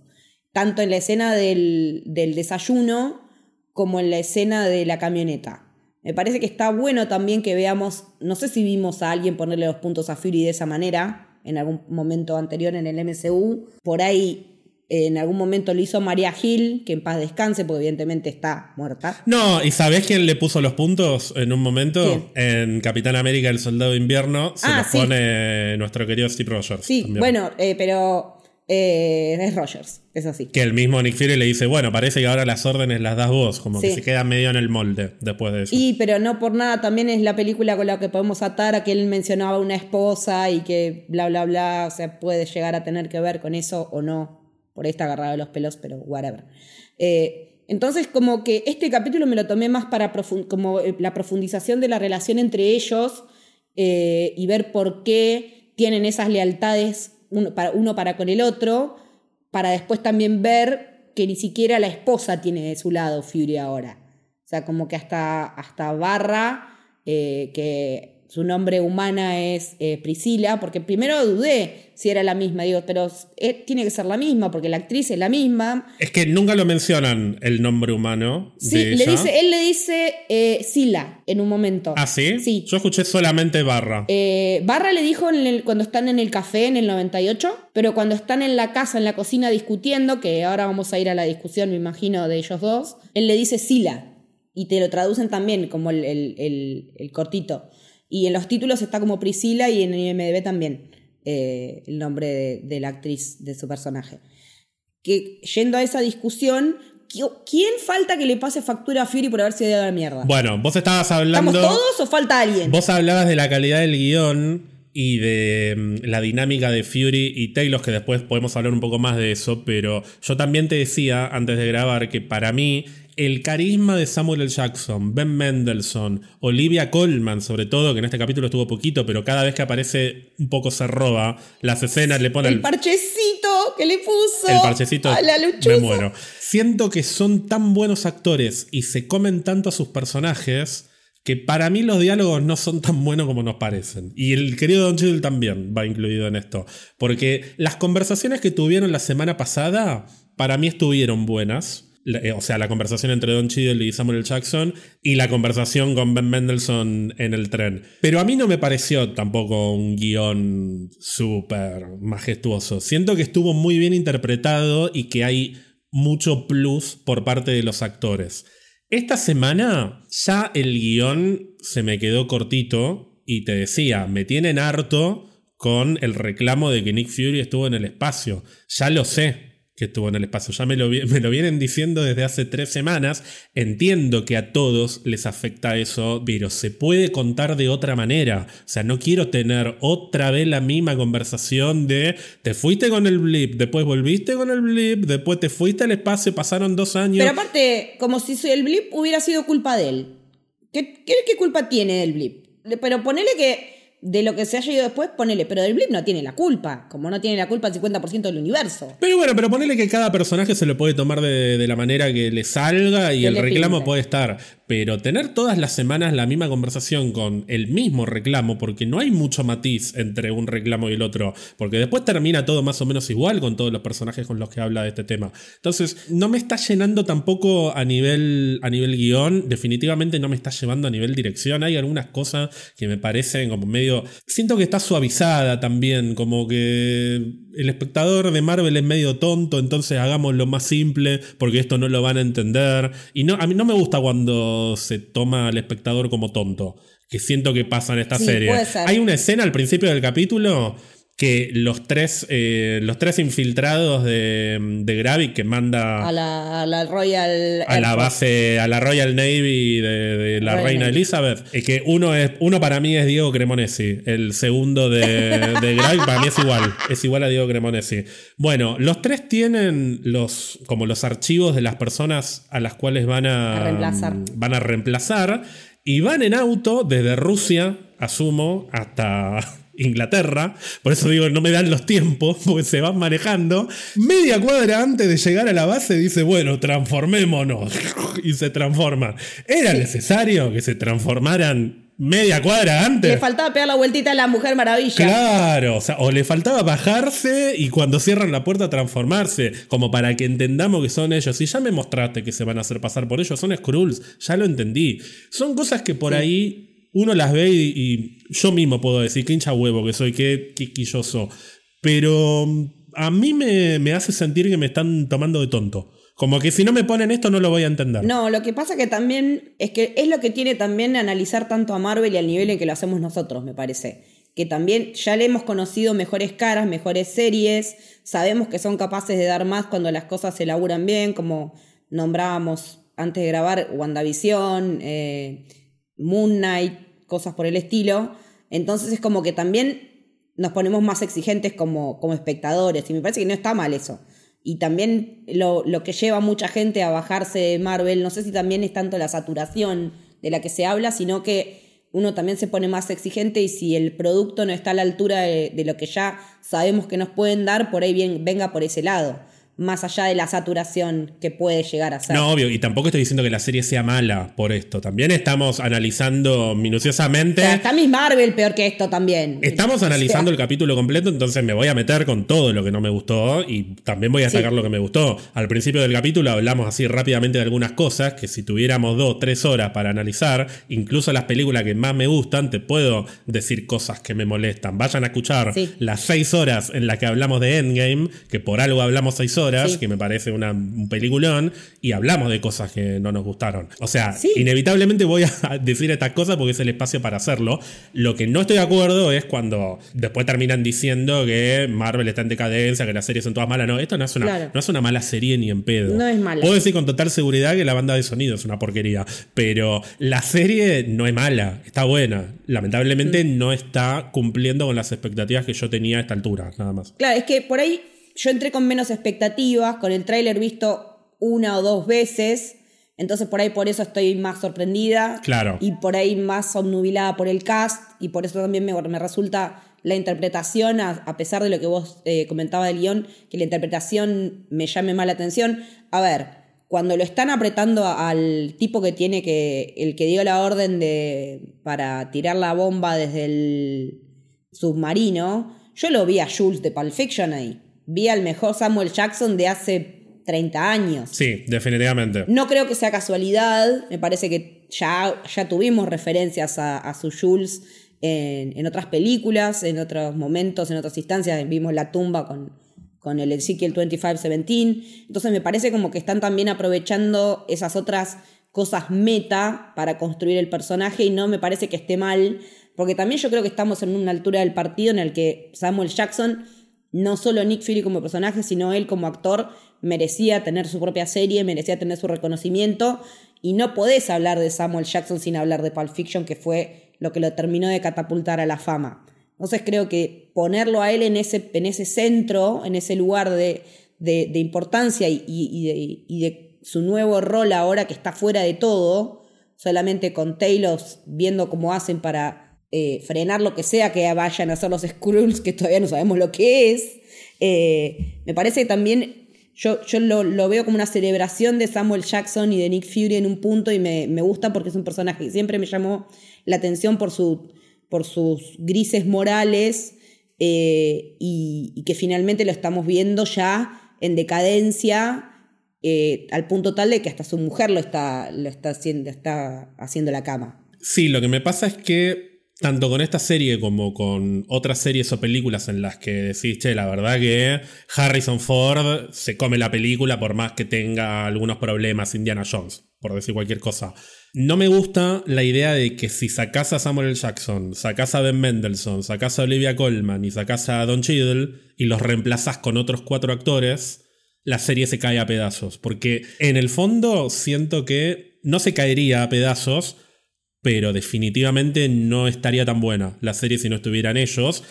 Tanto en la escena del, desayuno como en la escena de la camioneta. Me parece que está bueno también que veamos, no sé si vimos a alguien ponerle los puntos a Fury de esa manera en algún momento anterior en el MCU. Por ahí en algún momento lo hizo María Gil, que en paz descanse, porque evidentemente está muerta. No, ¿y sabés quién le puso los puntos en un momento? En Capitán América, el Soldado de Invierno, se ah, los pone nuestro querido Steve Rogers. Sí, bueno, eh, pero eh, es Rogers, eso sí. Que el mismo Nick Fury le dice, bueno, parece que ahora las órdenes las das vos, como que se queda medio en el molde después de eso. Y, pero no por nada, también es la película con la que podemos atar a que él mencionaba una esposa y que bla, bla, bla, o sea, puede llegar a tener que ver con eso o no por ahí está agarrado los pelos, pero whatever. Eh, entonces, como que este capítulo me lo tomé más para como eh, la profundización de la relación entre ellos eh, y ver por qué tienen esas lealtades uno para, uno para con el otro, para después también ver que ni siquiera la esposa tiene de su lado Fury ahora. O sea, como que hasta, hasta Barra, que su nombre humana es eh, Priscila, porque primero dudé si era la misma, digo, pero eh, tiene que ser la misma, porque la actriz es la misma. Es que nunca lo mencionan el nombre humano. Sí, le dice, él le dice eh, Sila en un momento. ¿Ah, sí? Sí. Yo escuché solamente Barra. Barra le dijo cuando están en el café en el 98, pero cuando están en la casa, en la cocina discutiendo, que ahora vamos a ir a la discusión, me imagino, de ellos dos, él le dice Sila. Y te lo traducen también como el, el cortito. Y en los títulos está como Priscila y en IMDB también eh, el nombre de, la actriz de su personaje. Que yendo a esa discusión, ¿quién falta que le pase factura a Fury por haberse dado la mierda? Bueno, vos estabas hablando. ¿Estamos todos o falta alguien? Vos hablabas de la calidad del guion y de mm, la dinámica de Fury y Taylor, que después podemos hablar un poco más de eso, pero yo también te decía antes de grabar que para mí el carisma de Samuel L. Jackson, Ben Mendelssohn, Olivia Colman, sobre todo, que en este capítulo estuvo poquito, pero cada vez que aparece un poco se roba. Las escenas le ponen. El parchecito que le puso. El parchecito. A la Me muero. Siento que son tan buenos actores y se comen tanto a sus personajes que para mí los diálogos no son tan buenos como nos parecen. Y el querido Don Cheadle también va incluido en esto. Porque las conversaciones que tuvieron la semana pasada, para mí estuvieron buenas. Eh, o sea, la conversación entre Don Cheadle y Samuel Jackson y la conversación con Ben Mendelssohn en el tren. Pero a mí no me pareció tampoco un guion súper majestuoso. Siento que estuvo muy bien interpretado y que hay mucho plus por parte de los actores. Esta semana ya el guion se me quedó cortito y te decía, me tienen harto con el reclamo de que Nick Fury estuvo en el espacio. Ya lo sé, que estuvo en el espacio. Ya me lo, me lo, vienen diciendo desde hace tres semanas. Entiendo que a todos les afecta eso, pero se puede contar de otra manera. O sea, no quiero tener otra vez la misma conversación de te fuiste con el blip, después volviste con el blip, después te fuiste al espacio, pasaron dos años. Pero aparte, como si el blip hubiera sido culpa de él. ¿Qué, qué, qué culpa tiene del blip? Pero ponele que de lo que se haya ido después, ponele, pero del blip no tiene la culpa, como no tiene la culpa el 50% del universo. Pero bueno, pero ponele que cada personaje se lo puede tomar de, la manera que le salga y el reclamo puede estar. Pero tener todas las semanas la misma conversación con el mismo reclamo, porque no hay mucho matiz entre un reclamo y el otro, porque después termina todo más o menos igual con todos los personajes con los que habla de este tema. Entonces, no me está llenando tampoco a nivel, a nivel guion, definitivamente no me está llevando a nivel dirección. Hay algunas cosas que me parecen como medio... Siento que está suavizada también, como que el espectador de Marvel es medio tonto, entonces hagamos lo más simple, porque esto no lo van a entender. Y no, a mí no me gusta cuando se toma al espectador como tonto. Que siento que pasa en esta serie. Hay una escena al principio del capítulo que los tres, eh, los tres infiltrados de, de Gravik que manda a la, Royal a la base a la Royal Navy de, la reina Elizabeth es que uno es uno para mí es Diego Cremonesi el segundo de, de Gravik para mí es igual es igual a Diego Cremonesi. Bueno los tres tienen los como los archivos de las personas a las cuales van a, reemplazar. van a reemplazar y van en auto desde Rusia asumo hasta Inglaterra, por eso digo, no me dan los tiempos, porque se van manejando. Media cuadra antes de llegar a la base dice, bueno, transformémonos. Y se transforman. ¿Era necesario que se transformaran media cuadra antes. Le faltaba pegar la vueltita a la Mujer Maravilla. Claro, o, sea, o le faltaba bajarse y cuando cierran la puerta transformarse, como para que entendamos que son ellos. Y ya me mostraste que se van a hacer pasar por ellos, son Skrulls, ya lo entendí. Son cosas que por ahí uno las ve y, yo mismo puedo decir, qué hincha huevo que soy, qué quisquilloso. Pero mm, a mí me, hace sentir que me están tomando de tonto. Como que si no me ponen esto no lo voy a entender. No, lo que pasa que también es que es lo que tiene también analizar tanto a Marvel y al nivel en que lo hacemos nosotros, me parece. Que también ya le hemos conocido mejores caras, mejores series, sabemos que son capaces de dar más cuando las cosas se laburan bien, como nombrábamos antes de grabar WandaVision, eh, Moon Knight, cosas por el estilo. Entonces es como que también nos ponemos más exigentes como, como espectadores y me parece que no está mal eso. Y también lo, lo, que lleva a mucha gente a bajarse de Marvel, no sé si también es tanto la saturación de la que se habla, sino que uno también se pone más exigente y si el producto no está a la altura de, de lo que ya sabemos que nos pueden dar, por ahí bien, venga por ese lado más allá de la saturación que puede llegar a ser. No, obvio, y tampoco estoy diciendo que la serie sea mala por esto. También estamos analizando minuciosamente. O está Miss Marvel peor que esto también. Estamos analizando el capítulo completo, entonces me voy a meter con todo lo que no me gustó y también voy a sacar lo que me gustó. Al principio del capítulo hablamos así rápidamente de algunas cosas que si tuviéramos dos, tres horas para analizar, incluso las películas que más me gustan, te puedo decir cosas que me molestan. Vayan a escuchar las seis horas en las que hablamos de Endgame, que por algo hablamos seis horas que me parece una, un peliculón, y hablamos de cosas que no nos gustaron. O sea, inevitablemente voy a decir estas cosas porque es el espacio para hacerlo. Lo que no estoy de acuerdo es cuando después terminan diciendo que Marvel está en decadencia, que las series son todas malas. No, esto no es una, no es una mala serie ni en pedo. No es mala. Puedo decir con total seguridad que la banda de sonido es una porquería, pero la serie no es mala, está buena. Lamentablemente mm. no está cumpliendo con las expectativas que yo tenía a esta altura, nada más. Claro, es que por ahí yo entré con menos expectativas, con el tráiler visto una o dos veces, entonces por ahí por eso estoy más sorprendida. Claro. Y por ahí más obnubilada por el cast, y por eso también me, me resulta la interpretación, a, pesar de lo que vos eh, comentabas del guion, que la interpretación me llame más la atención. A ver, cuando lo están apretando al tipo que tiene que, el que dio la orden de, para tirar la bomba desde el submarino, yo lo vi a Jules de Pulp Fiction ahí vi al mejor Samuel Jackson de hace 30 años. Sí, definitivamente. No creo que sea casualidad, me parece que ya, ya tuvimos referencias a, su Jules en, otras películas, en otros momentos, en otras instancias, vimos La tumba con, con el Ezekiel 2517, entonces me parece como que están también aprovechando esas otras cosas meta para construir el personaje y no me parece que esté mal, porque también yo creo que estamos en una altura del partido en el que Samuel Jackson no solo Nick Fury como personaje, sino él como actor merecía tener su propia serie, merecía tener su reconocimiento y no podés hablar de Samuel Jackson sin hablar de Pulp Fiction, que fue lo que lo terminó de catapultar a la fama. Entonces creo que ponerlo a él en ese, en ese centro, en ese lugar de, de, importancia y, y, de, su nuevo rol ahora que está fuera de todo, solamente con Taylor viendo cómo hacen para eh, frenar lo que sea que vayan a hacer los Skrulls, que todavía no sabemos lo que es. Eh, me parece que también yo, yo lo, veo como una celebración de Samuel Jackson y de Nick Fury en un punto y me, gusta porque es un personaje que siempre me llamó la atención por, su, por sus grises morales eh, y, que finalmente lo estamos viendo ya en decadencia al punto tal de que hasta su mujer lo está, lo está, haciendo, está haciendo la cama. Sí, lo que me pasa es que tanto con esta serie como con otras series o películas en las que decís, che, la verdad que Harrison Ford se come la película por más que tenga algunos problemas Indiana Jones, por decir cualquier cosa. No me gusta la idea de que si sacás a Samuel. Jackson, sacás a Ben Mendelssohn, sacás a Olivia Colman y sacás a Don Cheadle y los reemplazás con otros cuatro actores, la serie se cae a pedazos. Porque en el fondo siento que no se caería a pedazos, pero definitivamente no estaría tan buena la serie si no estuvieran ellos.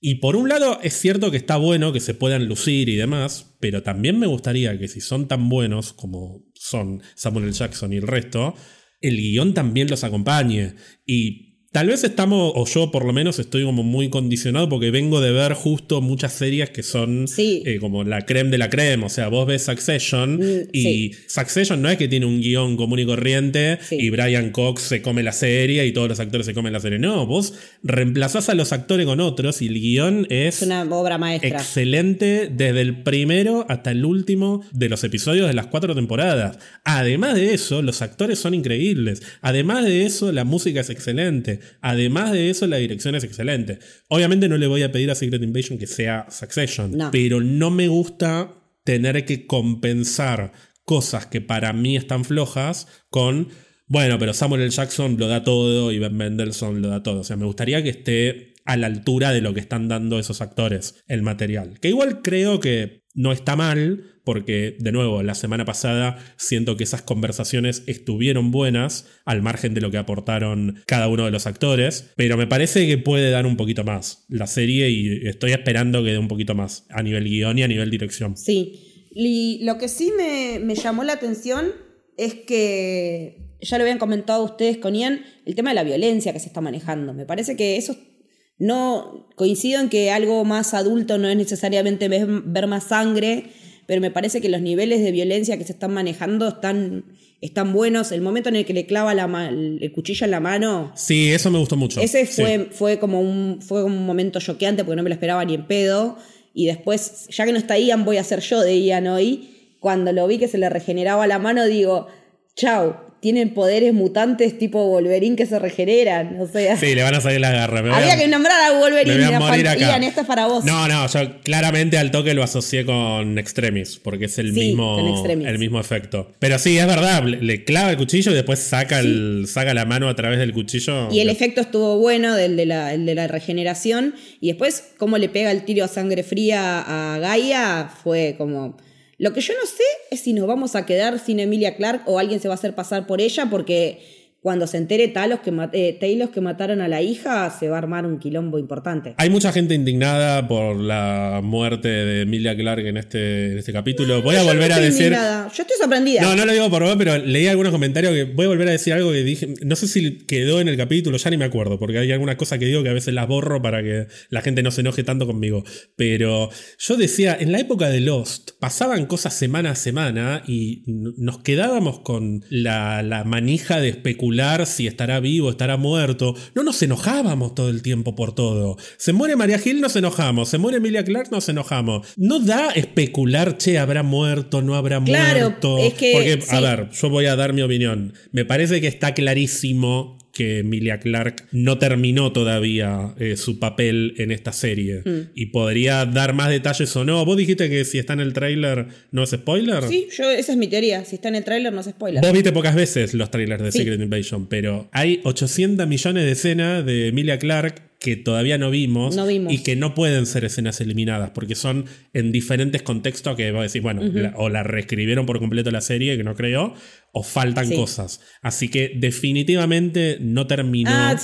Y por un lado es cierto que está bueno que se puedan lucir y demás, pero también me gustaría que si son tan buenos como son Samuel L. Jackson y el resto, el guion también los acompañe. Y Tal vez estamos, o yo por lo menos estoy como muy condicionado porque vengo de ver justo muchas series que son eh, como la creme de la creme. O sea, vos ves Succession mm, y Succession no es que tiene un guion común y corriente y Brian Cox se come la serie y todos los actores se comen la serie. No, vos reemplazás a los actores con otros y el guion es, una obra maestra. Excelente desde el primero hasta el último de los episodios de las cuatro temporadas. Además de eso, los actores son increíbles. Además de eso, la música es excelente. Además de eso, la dirección es excelente. Obviamente no le voy a pedir a Secret Invasion que sea Succession, pero no me gusta tener que compensar cosas que para mí están flojas con, bueno, pero Samuel L. Jackson lo da todo y Ben Mendelssohn lo da todo. O sea, me gustaría que esté a la altura de lo que están dando esos actores el material. Que igual creo que no está mal, porque de nuevo, la semana pasada siento que esas conversaciones estuvieron buenas, al margen de lo que aportaron cada uno de los actores, pero me parece que puede dar un poquito más la serie y estoy esperando que dé un poquito más a nivel guion y a nivel dirección. Sí, y lo que sí me, me llamó la atención es que, ya lo habían comentado ustedes con Ian, el tema de la violencia que se está manejando. Me parece que eso no coincido en que algo más adulto no es necesariamente ver, más sangre, pero me parece que los niveles de violencia que se están manejando están, están buenos. El momento en el que le clava la el cuchillo en la mano. Sí, eso me gustó mucho. Ese fue, fue, como un, fue un momento choqueante porque no me lo esperaba ni en pedo. Y después, ya que no está Ian, voy a ser yo de Ian hoy. Cuando lo vi que se le regeneraba la mano, digo, chau, tienen poderes mutantes tipo Wolverine que se regeneran. O sea. Sí, le van a salir la garra. Había que nombrar a Wolverine. Me voy a esto es para vos. No, no, yo claramente al toque lo asocié con Extremis, porque es el, mismo, el mismo efecto. Pero sí, es verdad, le, clava el cuchillo y después saca, el, saca la mano a través del cuchillo. Y el efecto estuvo bueno, del de la, el de la regeneración. Y después, cómo le pega el tiro a sangre fría a Gaia, fue como lo que yo no sé es si nos vamos a quedar sin Emilia Clark o alguien se va a hacer pasar por ella porque cuando se entere Talos que, eh, Talos que mataron a la hija, se va a armar un quilombo importante. Hay mucha gente indignada por la muerte de Emilia Clark en este, en este capítulo. Voy a volver a decir. Indignada. Yo estoy sorprendida. No, no lo digo por vos, pero leí algunos comentarios que voy a volver a decir algo que dije. No sé si quedó en el capítulo, ya ni me acuerdo, porque hay algunas cosas que digo que a veces las borro para que la gente no se enoje tanto conmigo. Pero yo decía, en la época de Lost, pasaban cosas semana a semana y nos quedábamos con la, la manija de especular si estará vivo, estará muerto. No nos enojábamos todo el tiempo por todo. Se muere María Gil, nos enojamos. Se muere Emilia Clark, nos enojamos. No da especular, che, habrá muerto, no habrá muerto. Es que, Porque, a ver, yo voy a dar mi opinión. Me parece que está clarísimo que Emilia Clark no terminó todavía eh, su papel en esta serie. Hmm. Y podría dar más detalles o no. Vos dijiste que si está en el tráiler no es spoiler. Sí, yo, esa es mi teoría. Si está en el tráiler no es spoiler. Vos viste pocas veces los trailers de Secret Invasion, pero hay 800 millones de escenas de Emilia Clark que todavía no vimos, y que no pueden ser escenas eliminadas porque son en diferentes contextos que vos decís, bueno, o la reescribieron por completo la serie, que no creo, o faltan cosas. Así que definitivamente no terminó ah,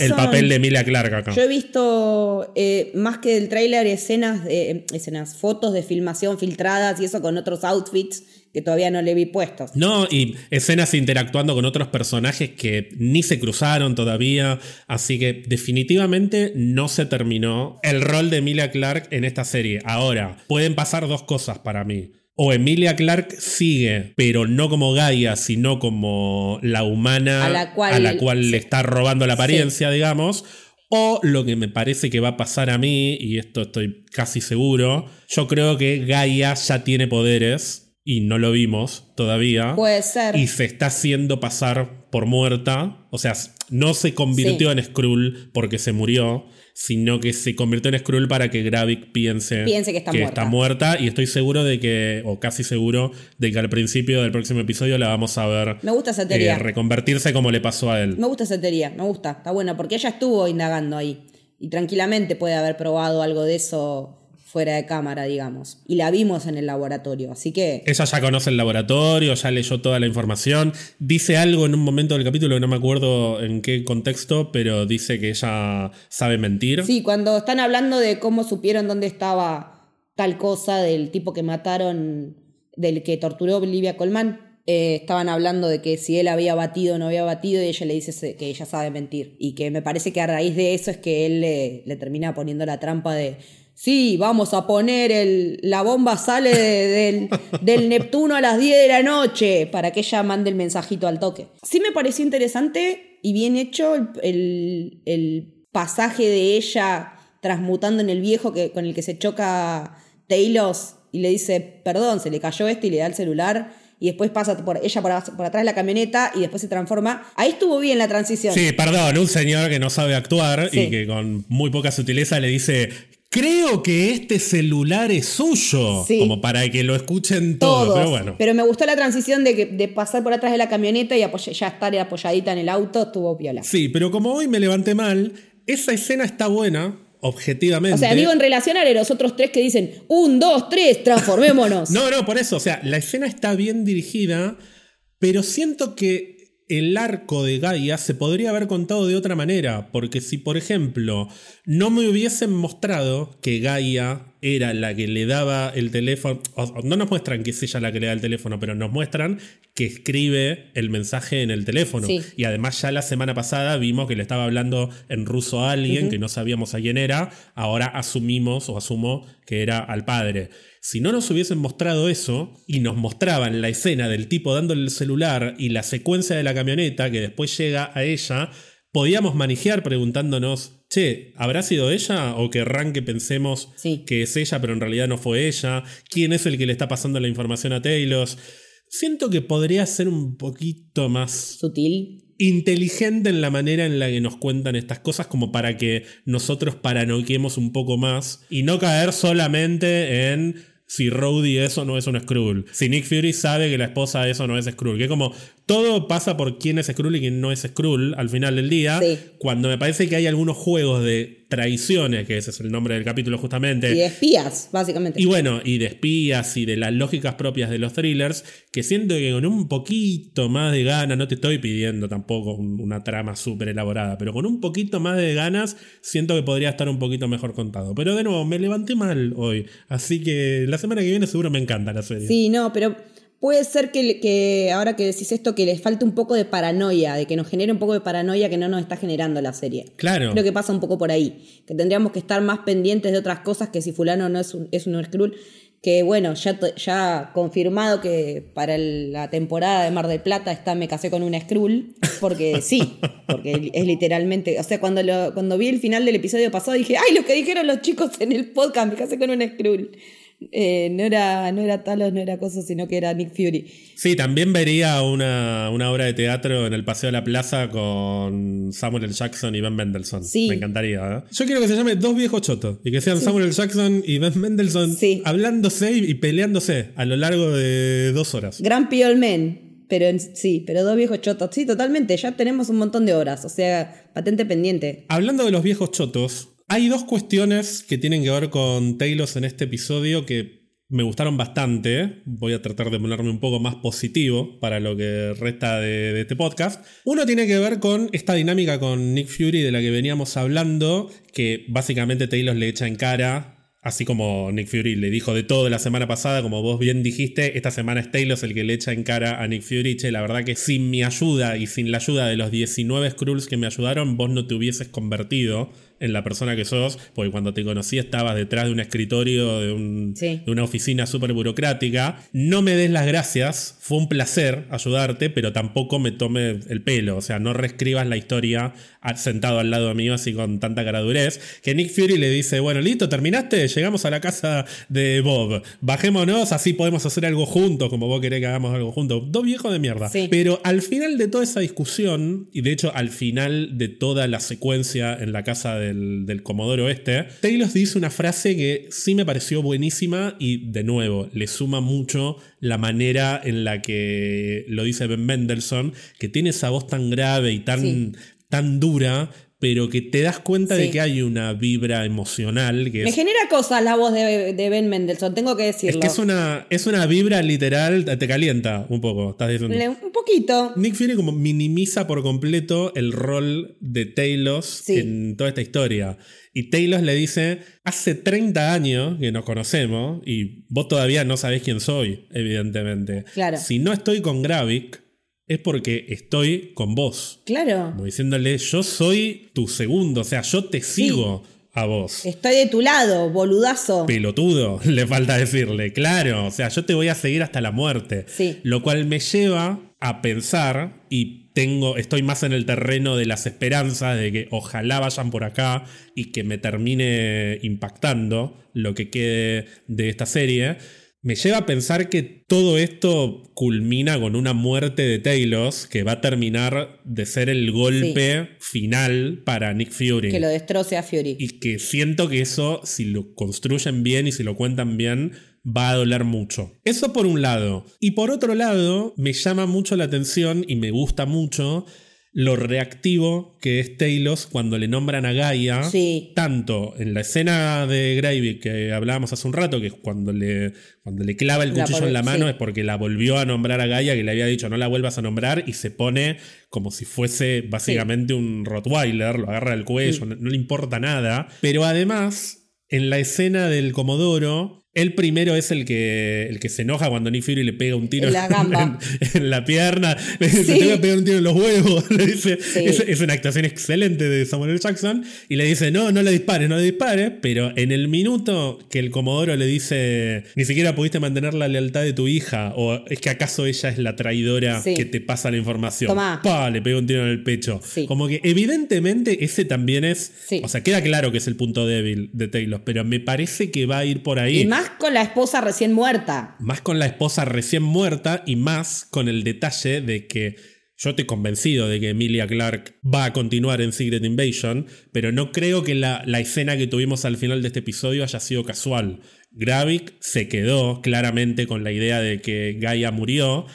el papel de Emilia Clarke acá. Yo he visto eh, más que del tráiler escenas, de, escenas, fotos de filmación filtradas y eso con otros outfits que todavía no le vi puestos. No, y escenas interactuando con otros personajes que ni se cruzaron todavía, así que definitivamente no se terminó el rol de Emilia Clark en esta serie. Ahora, pueden pasar dos cosas para mí. O Emilia Clark sigue, pero no como Gaia, sino como la humana A la cual- le está robando la apariencia, digamos. O lo que me parece que va a pasar a mí, y esto estoy casi seguro, yo creo que Gaia ya tiene poderes y no lo vimos todavía. Puede ser. Y se está haciendo pasar por muerta. O sea, no se convirtió en Skrull porque se murió, sino que se convirtió en Skrull para que Gravik piense, Piense que está muerta. muerta. Y estoy seguro de que, o casi seguro, de que al principio del próximo episodio la vamos a ver Me gusta esa eh, teoría. reconvertirse como le pasó a él. Me gusta esa teoría, me gusta, está buena, porque ella estuvo indagando ahí. Y tranquilamente puede haber probado algo de eso fuera de cámara, digamos. Y la vimos en el laboratorio, así que... Ella ya conoce el laboratorio, ya leyó toda la información. Dice algo en un momento del capítulo que no me acuerdo en qué contexto, pero dice que ella sabe mentir. Sí, cuando están hablando de cómo supieron dónde estaba tal cosa del tipo que mataron, del que torturó Olivia Colman, eh, estaban hablando de que si él había batido o no había batido y ella le dice que ella sabe mentir. Y que me parece que a raíz de eso es que él le, le termina poniendo la trampa de, sí, vamos a poner el, la bomba sale de- del, del Neptuno a las 10 de la noche para que ella mande el mensajito al toque. Sí me pareció interesante y bien hecho el, el- el pasaje de ella transmutando en el viejo que, con el que se choca Talos y le dice, perdón, se le cayó este y le da el celular. Y después pasa por ella por, por atrás de la camioneta y después se transforma. Ahí estuvo bien la transición. Sí, perdón, un señor que no sabe actuar Sí. y que con muy poca sutileza le dice. Creo que este celular es suyo. Sí. Como para que lo escuchen todo. Todos. Pero bueno. Pero me gustó la transición de, que, de pasar por atrás de la camioneta y ya estar apoyadita en el auto, estuvo piola. Sí, pero como hoy me levanté mal, esa escena está buena, objetivamente. O sea, digo en relación a los otros tres que dicen, un, dos, tres, transformémonos. No, no, por eso. O sea, la escena está bien dirigida, pero siento que el arco de Gaia se podría haber contado de otra manera. Porque si, por ejemplo, no me hubiesen mostrado que Gaia era la que le daba el teléfono. o- no nos muestran que es ella la que le da el teléfono, pero nos muestran que escribe el mensaje en el teléfono. Sí. Y además ya la semana pasada vimos que le estaba hablando en ruso a alguien que no sabíamos a quién era. Ahora asumimos o asumo que era al padre. Si no nos hubiesen mostrado eso y nos mostraban la escena del tipo dándole el celular y la secuencia de la camioneta que después llega a ella, podíamos manejar preguntándonos, che, ¿habrá sido ella o querrán que pensemos Sí. que es ella pero en realidad no fue ella? ¿Quién es el que le está pasando la información a Taylor? Siento que podría ser un poquito más Sutil. inteligente en la manera en la que nos cuentan estas cosas como para que nosotros paranoiquemos un poco más y no caer solamente en si Rhodey eso no es un Skrull. Si Nick Fury sabe que la esposa eso no es Skrull. Que como todo pasa por quién es Skrull y quién no es Skrull al final del día. Sí. Cuando me parece que hay algunos juegos de traiciones, que ese es el nombre del capítulo justamente. Y de espías, básicamente. Y bueno, y de espías y de las lógicas propias de los thrillers, que siento que con un poquito más de ganas, no te estoy pidiendo tampoco un- una trama súper elaborada, pero con un poquito más de ganas, siento que podría estar un poquito mejor contado. Pero de nuevo, me levanté mal hoy, así que la semana que viene seguro me encanta la serie. Sí, no, pero puede ser que, que ahora que decís esto, que les falte un poco de paranoia, de que nos genere un poco de paranoia que no nos está generando la serie. Claro. Creo que pasa un poco por ahí. Que tendríamos que estar más pendientes de otras cosas que si fulano no es un, es un Skrull. Que bueno, ya, ya confirmado que para el- la temporada de Mar del Plata está Me casé con una Skrull. Porque sí, porque es literalmente. O sea, cuando, lo, cuando vi el final del episodio pasado dije, ¡ay, lo que dijeron los chicos en el podcast! Me casé con una Skrull. Eh, no, era, no era Talos, no era cosa, sino que era Nick Fury. Sí, también vería una, una obra de teatro en el Paseo de la Plaza con Samuel L. Jackson y Ben Mendelssohn. Sí. Me encantaría. ¿eh? Yo quiero que se llame Dos Viejos Chotos y que sean Samuel L. Jackson y Ben Mendelssohn Sí. hablándose y, y peleándose a lo largo de dos horas. Gran Piol Men, pero en- sí, pero dos viejos chotos. Sí, totalmente, ya tenemos un montón de horas, o sea, patente pendiente. Hablando de los viejos chotos, hay dos cuestiones que tienen que ver con Taylor en este episodio que me gustaron bastante. Voy a tratar de ponerme un poco más positivo para lo que resta de, este podcast. Uno tiene que ver con esta dinámica con Nick Fury de la que veníamos hablando, que básicamente Taylor le echa en cara Así como Nick Fury le dijo de todo la semana pasada, como vos bien dijiste, esta semana es Talos el que le echa en cara a Nick Fury. La verdad que sin mi ayuda y sin la ayuda de los 19 Skrulls que me ayudaron, vos no te hubieses convertido en la persona que sos, porque cuando te conocí estabas detrás de un escritorio, de, de una oficina súper burocrática. No me des las gracias, fue un placer ayudarte, pero tampoco me tome el pelo, o sea, no reescribas la historia sentado al lado mío así con tanta caradurez, que Nick Fury le dice, bueno, listo, terminaste, llegamos a la casa de Bob, bajémonos, así podemos hacer algo juntos, como vos querés que hagamos algo juntos. Dos viejos de mierda. Pero al final de toda esa discusión, y de hecho al final de toda la secuencia en la casa del, del Comodoro Este, Taylor dice una frase que sí me pareció buenísima y de nuevo le suma mucho la manera en la que lo dice Ben Mendelssohn, que tiene esa voz tan grave y tan tan dura, pero que te das cuenta de que hay una vibra emocional. Que Me genera cosas la voz de, Ben Mendelssohn, tengo que decirlo. Es que es una, es una vibra literal, te calienta un poco, estás diciendo. Un poquito. Nick Fury como minimiza por completo el rol de Talos en toda esta historia. Y Talos le dice, hace 30 años que nos conocemos y vos todavía no sabés quién soy, evidentemente. Claro. Si no estoy con Gravik, es porque estoy con vos. Claro. Como diciéndole, yo soy tu segundo, o sea, yo te sigo a vos. Estoy de tu lado, boludazo. Pelotudo, le falta decirle, claro, o sea, yo te voy a seguir hasta la muerte. Sí. Lo cual me lleva a pensar y tengo, estoy más en el terreno de las esperanzas de que ojalá vayan por acá y que me termine impactando lo que quede de esta serie me lleva a pensar que todo esto culmina con una muerte de Talos que va a terminar de ser el golpe final para Nick Fury. Que lo destroce a Fury. Y que siento que eso, si lo construyen bien y si lo cuentan bien, va a doler mucho. Eso por un lado. Y por otro lado, me llama mucho la atención y me gusta mucho lo reactivo que es Talos cuando le nombran a Gaia. Tanto en la escena de Gravy que hablábamos hace un rato, que es cuando le, cuando le clava el cuchillo en la mano, es porque la volvió a nombrar a Gaia, que le había dicho no la vuelvas a nombrar, y se pone como si fuese básicamente un Rottweiler, lo agarra al cuello, no le importa nada. Pero además, en la escena del Comodoro, él primero es el que, el que se enoja cuando Nick Fury le pega un tiro en la, gamba. en, la pierna. Le dice, te voy a pegar un tiro en los huevos. Le dice, es, una actuación excelente de Samuel L. Jackson. Y le dice, no, no le dispares, no le dispares. Pero en el minuto que el Comodoro le dice, ni siquiera pudiste mantener la lealtad de tu hija. O es que acaso ella es la traidora que te pasa la información. Tomá. Pa, le pega un tiro en el pecho. Como que evidentemente ese también es... O sea, queda claro que es el punto débil de Taylor. Pero me parece que va a ir por ahí. Y más con la esposa recién muerta. Más con la esposa recién muerta y más con el detalle de que yo estoy convencido de que Emilia Clark va a continuar en Secret Invasion, pero no creo que la, la escena que tuvimos al final de este episodio haya sido casual. Gravik se quedó claramente con la idea de que Gaia murió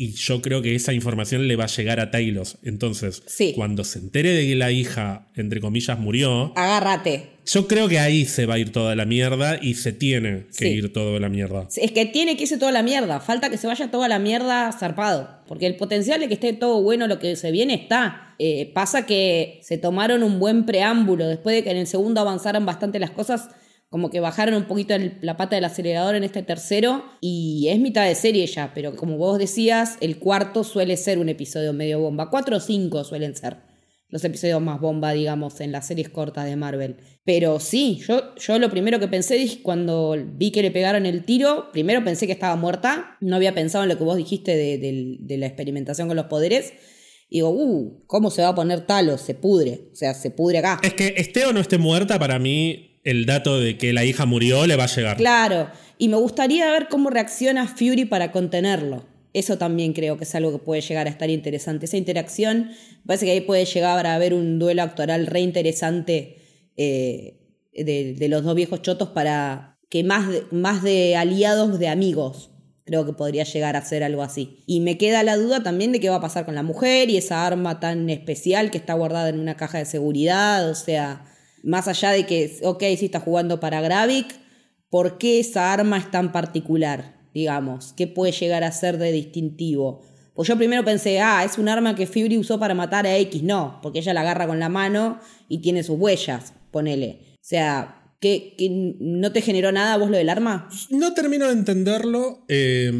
y yo creo que esa información le va a llegar a Talos. Entonces, cuando se entere de que la hija, entre comillas, murió. Agárrate. Yo creo que ahí se va a ir toda la mierda y se tiene que ir toda la mierda. Es que tiene que irse toda la mierda. Falta que se vaya toda la mierda zarpado. Porque el potencial de que esté todo bueno lo que se viene está. Eh, pasa que se tomaron un buen preámbulo. Después de que en el segundo avanzaran bastante las cosas como que bajaron un poquito la pata del acelerador en este tercero y es mitad de serie ya, pero como vos decías, el cuarto suele ser un episodio medio bomba. Cuatro o cinco suelen ser los episodios más bomba, digamos, en las series cortas de Marvel. Pero sí, yo, yo lo primero que pensé cuando vi que le pegaron el tiro, primero pensé que estaba muerta, no había pensado en lo que vos dijiste de, la experimentación con los poderes. Y digo, uh, ¿cómo se va a poner Talos? Se pudre. O sea, se pudre acá. Es que esté o no esté muerta, para mí el dato de que la hija murió le va a llegar. Claro, y me gustaría ver cómo reacciona Fury para contenerlo. Eso también creo que es algo que puede llegar a estar interesante. Esa interacción, parece que ahí puede llegar a haber un duelo actoral re interesante eh, de, los dos viejos chotos para que más de, más de aliados de amigos. Creo que podría llegar a ser algo así. Y me queda la duda también de qué va a pasar con la mujer y esa arma tan especial que está guardada en una caja de seguridad. O sea, más allá de que, ok, sí está jugando para Gravik, ¿por qué esa arma es tan particular? Digamos, ¿qué puede llegar a ser de distintivo? Pues yo primero pensé, ah, es un arma que Fury usó para matar a X. No, porque ella la agarra con la mano y tiene sus huellas, ponele. O sea, ¿Que, no te generó nada vos lo del arma? No termino de entenderlo. Eh,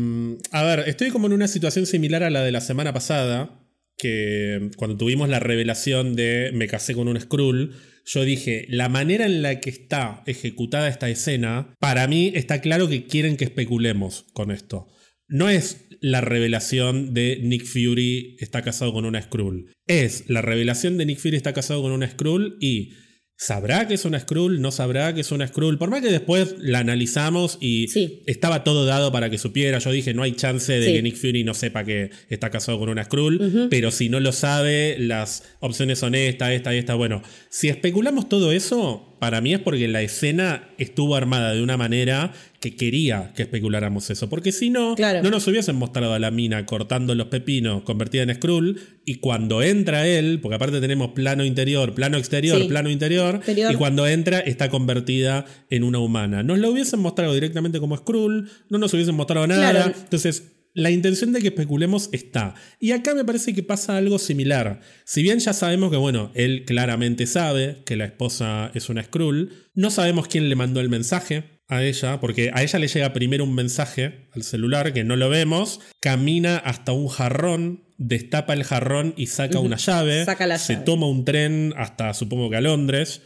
a ver, estoy como en una situación similar a la de la semana pasada, que cuando tuvimos la revelación de me casé con un Skrull, yo dije, la manera en la que está ejecutada esta escena, para mí está claro que quieren que especulemos con esto. No es la revelación de Nick Fury está casado con una Skrull. Es la revelación de Nick Fury está casado con una Skrull y ¿Sabrá que es una Skrull? ¿No sabrá que es una Skrull? Por más que después la analizamos y estaba todo dado para que supiera. Yo dije, no hay chance de que Nick Fury no sepa que está casado con una Skrull. Pero si no lo sabe, las opciones son esta, esta y esta. Bueno, si especulamos todo eso, para mí es porque la escena estuvo armada de una manera que quería que especuláramos eso. Porque si no, no nos hubiesen mostrado a la mina cortando los pepinos convertida en Skrull. Y cuando entra él, porque aparte tenemos plano interior, plano exterior, plano interior, y cuando entra está convertida en una humana. Nos lo hubiesen mostrado directamente como Skrull, no nos hubiesen mostrado nada. Entonces, la intención de que especulemos está. Y acá me parece que pasa algo similar. Si bien ya sabemos que, bueno, él claramente sabe que la esposa es una Skrull, no sabemos quién le mandó el mensaje a ella, porque a ella le llega primero un mensaje al celular que no lo vemos, camina hasta un jarrón, destapa el jarrón y saca una llave, se toma un tren hasta supongo que a Londres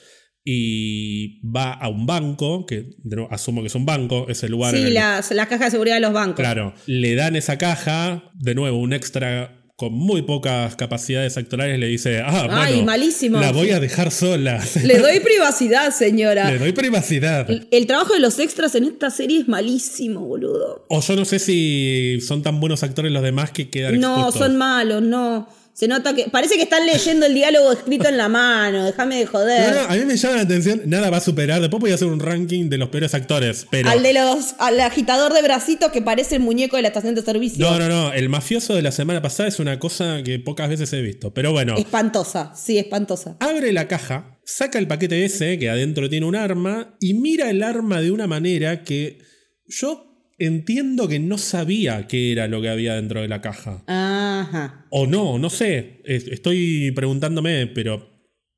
y va a un banco, que asumo que es un banco, es el lugar. Sí, las, la caja de seguridad de los bancos. Claro, le dan esa caja, de nuevo, un extra con muy pocas capacidades actorales le dice, ah, Ay, malísimo. la voy a dejar sola. Le doy privacidad, señora. Le doy privacidad. El, trabajo de los extras en esta serie es malísimo, boludo. O yo no sé si son tan buenos actores los demás que quedan No, son malos, no. Se nota que. Parece que están leyendo el diálogo escrito en la mano. Déjame de joder. a mí me llama la atención. Nada va a superar. Después voy a hacer un ranking de los peores actores. Pero... Al de los. Al agitador de bracitos que parece el muñeco de la estación de servicio. No, no, no. El mafioso de la semana pasada es una cosa que pocas veces he visto. Pero bueno. Espantosa. Sí, espantosa. Abre la caja, saca el paquete ese que adentro tiene un arma y mira el arma de una manera que yo entiendo que no sabía qué era lo que había dentro de la caja. Ajá. O no, no sé. Estoy preguntándome, pero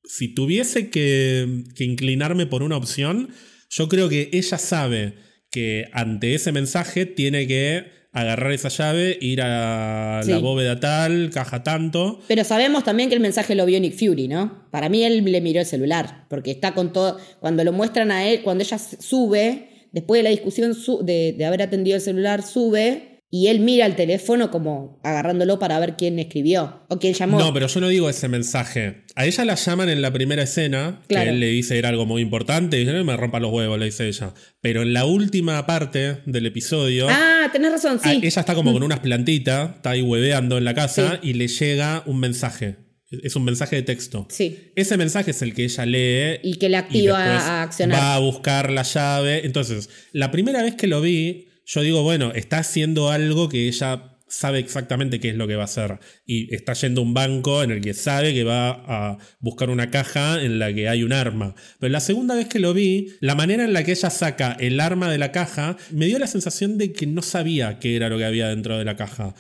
si tuviese que, inclinarme por una opción, yo creo que ella sabe que ante ese mensaje tiene que agarrar esa llave, ir a la bóveda tal, caja tanto. Pero sabemos también que el mensaje lo vio Nick Fury, ¿no? Para mí él le miró el celular, porque está con todo, cuando lo muestran a él, cuando ella sube, después de la discusión de, haber atendido el celular, sube y él mira el teléfono como agarrándolo para ver quién escribió o quién llamó. No, pero yo no digo ese mensaje. A ella la llaman en la primera escena, que él le dice era algo muy importante, y dice, no me rompa los huevos, le dice ella. Pero en la última parte del episodio... Ah, tenés razón, sí. Ella está como con unas plantitas, está ahí hueveando en la casa y le llega un mensaje. Es un mensaje de texto. Sí. Ese mensaje es el que ella lee. Y que le activa a accionar. Va a buscar la llave. Entonces, la primera vez que lo vi, yo digo, bueno, está haciendo algo que ella sabe exactamente qué es lo que va a hacer. Y está yendo a un banco en el que sabe que va a buscar una caja en la que hay un arma. Pero la segunda vez que lo vi, la manera en la que ella saca el arma de la caja me dio la sensación de que no sabía qué era lo que había dentro de la caja.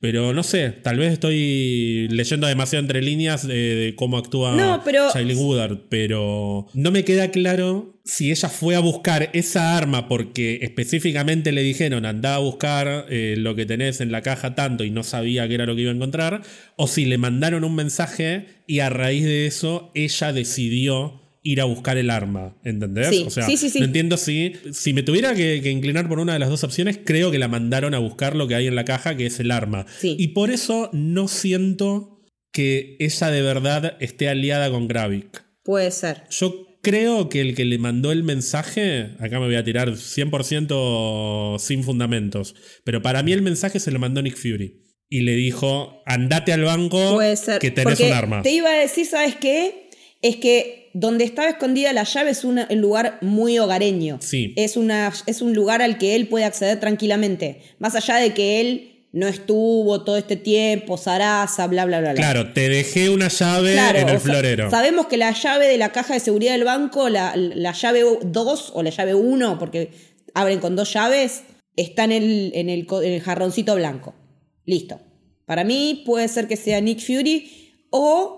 Pero no sé, tal vez estoy leyendo demasiado entre líneas de, cómo actúa no, pero... Woodard, pero no me queda claro si ella fue a buscar esa arma porque específicamente le dijeron anda a buscar eh, lo que tenés en la caja tanto y no sabía qué era lo que iba a encontrar, o si le mandaron un mensaje y a raíz de eso ella decidió ir a buscar el arma, ¿entendés? o sea, no entiendo si, si me tuviera que, inclinar por una de las dos opciones, creo que la mandaron a buscar lo que hay en la caja, que es el arma. Y por eso no siento que ella de verdad esté aliada con Gravik. Puede ser. Yo creo que el que le mandó el mensaje, acá me voy a tirar 100% sin fundamentos, pero para mí el mensaje se lo mandó Nick Fury. Y le dijo, andate al banco que tenés un arma. Te iba a decir, ¿sabes qué? Es que donde estaba escondida la llave es un lugar muy hogareño. Sí. Es, una, es un lugar al que él puede acceder tranquilamente. Más allá de que él no estuvo todo este tiempo, zaraza, bla, bla, bla. Claro, te dejé una llave en el florero. sabemos que la llave de la caja de seguridad del banco, la, llave 2 o la llave 1, porque abren con dos llaves, está en el, en el jarroncito blanco. Listo. Para mí puede ser que sea Nick Fury o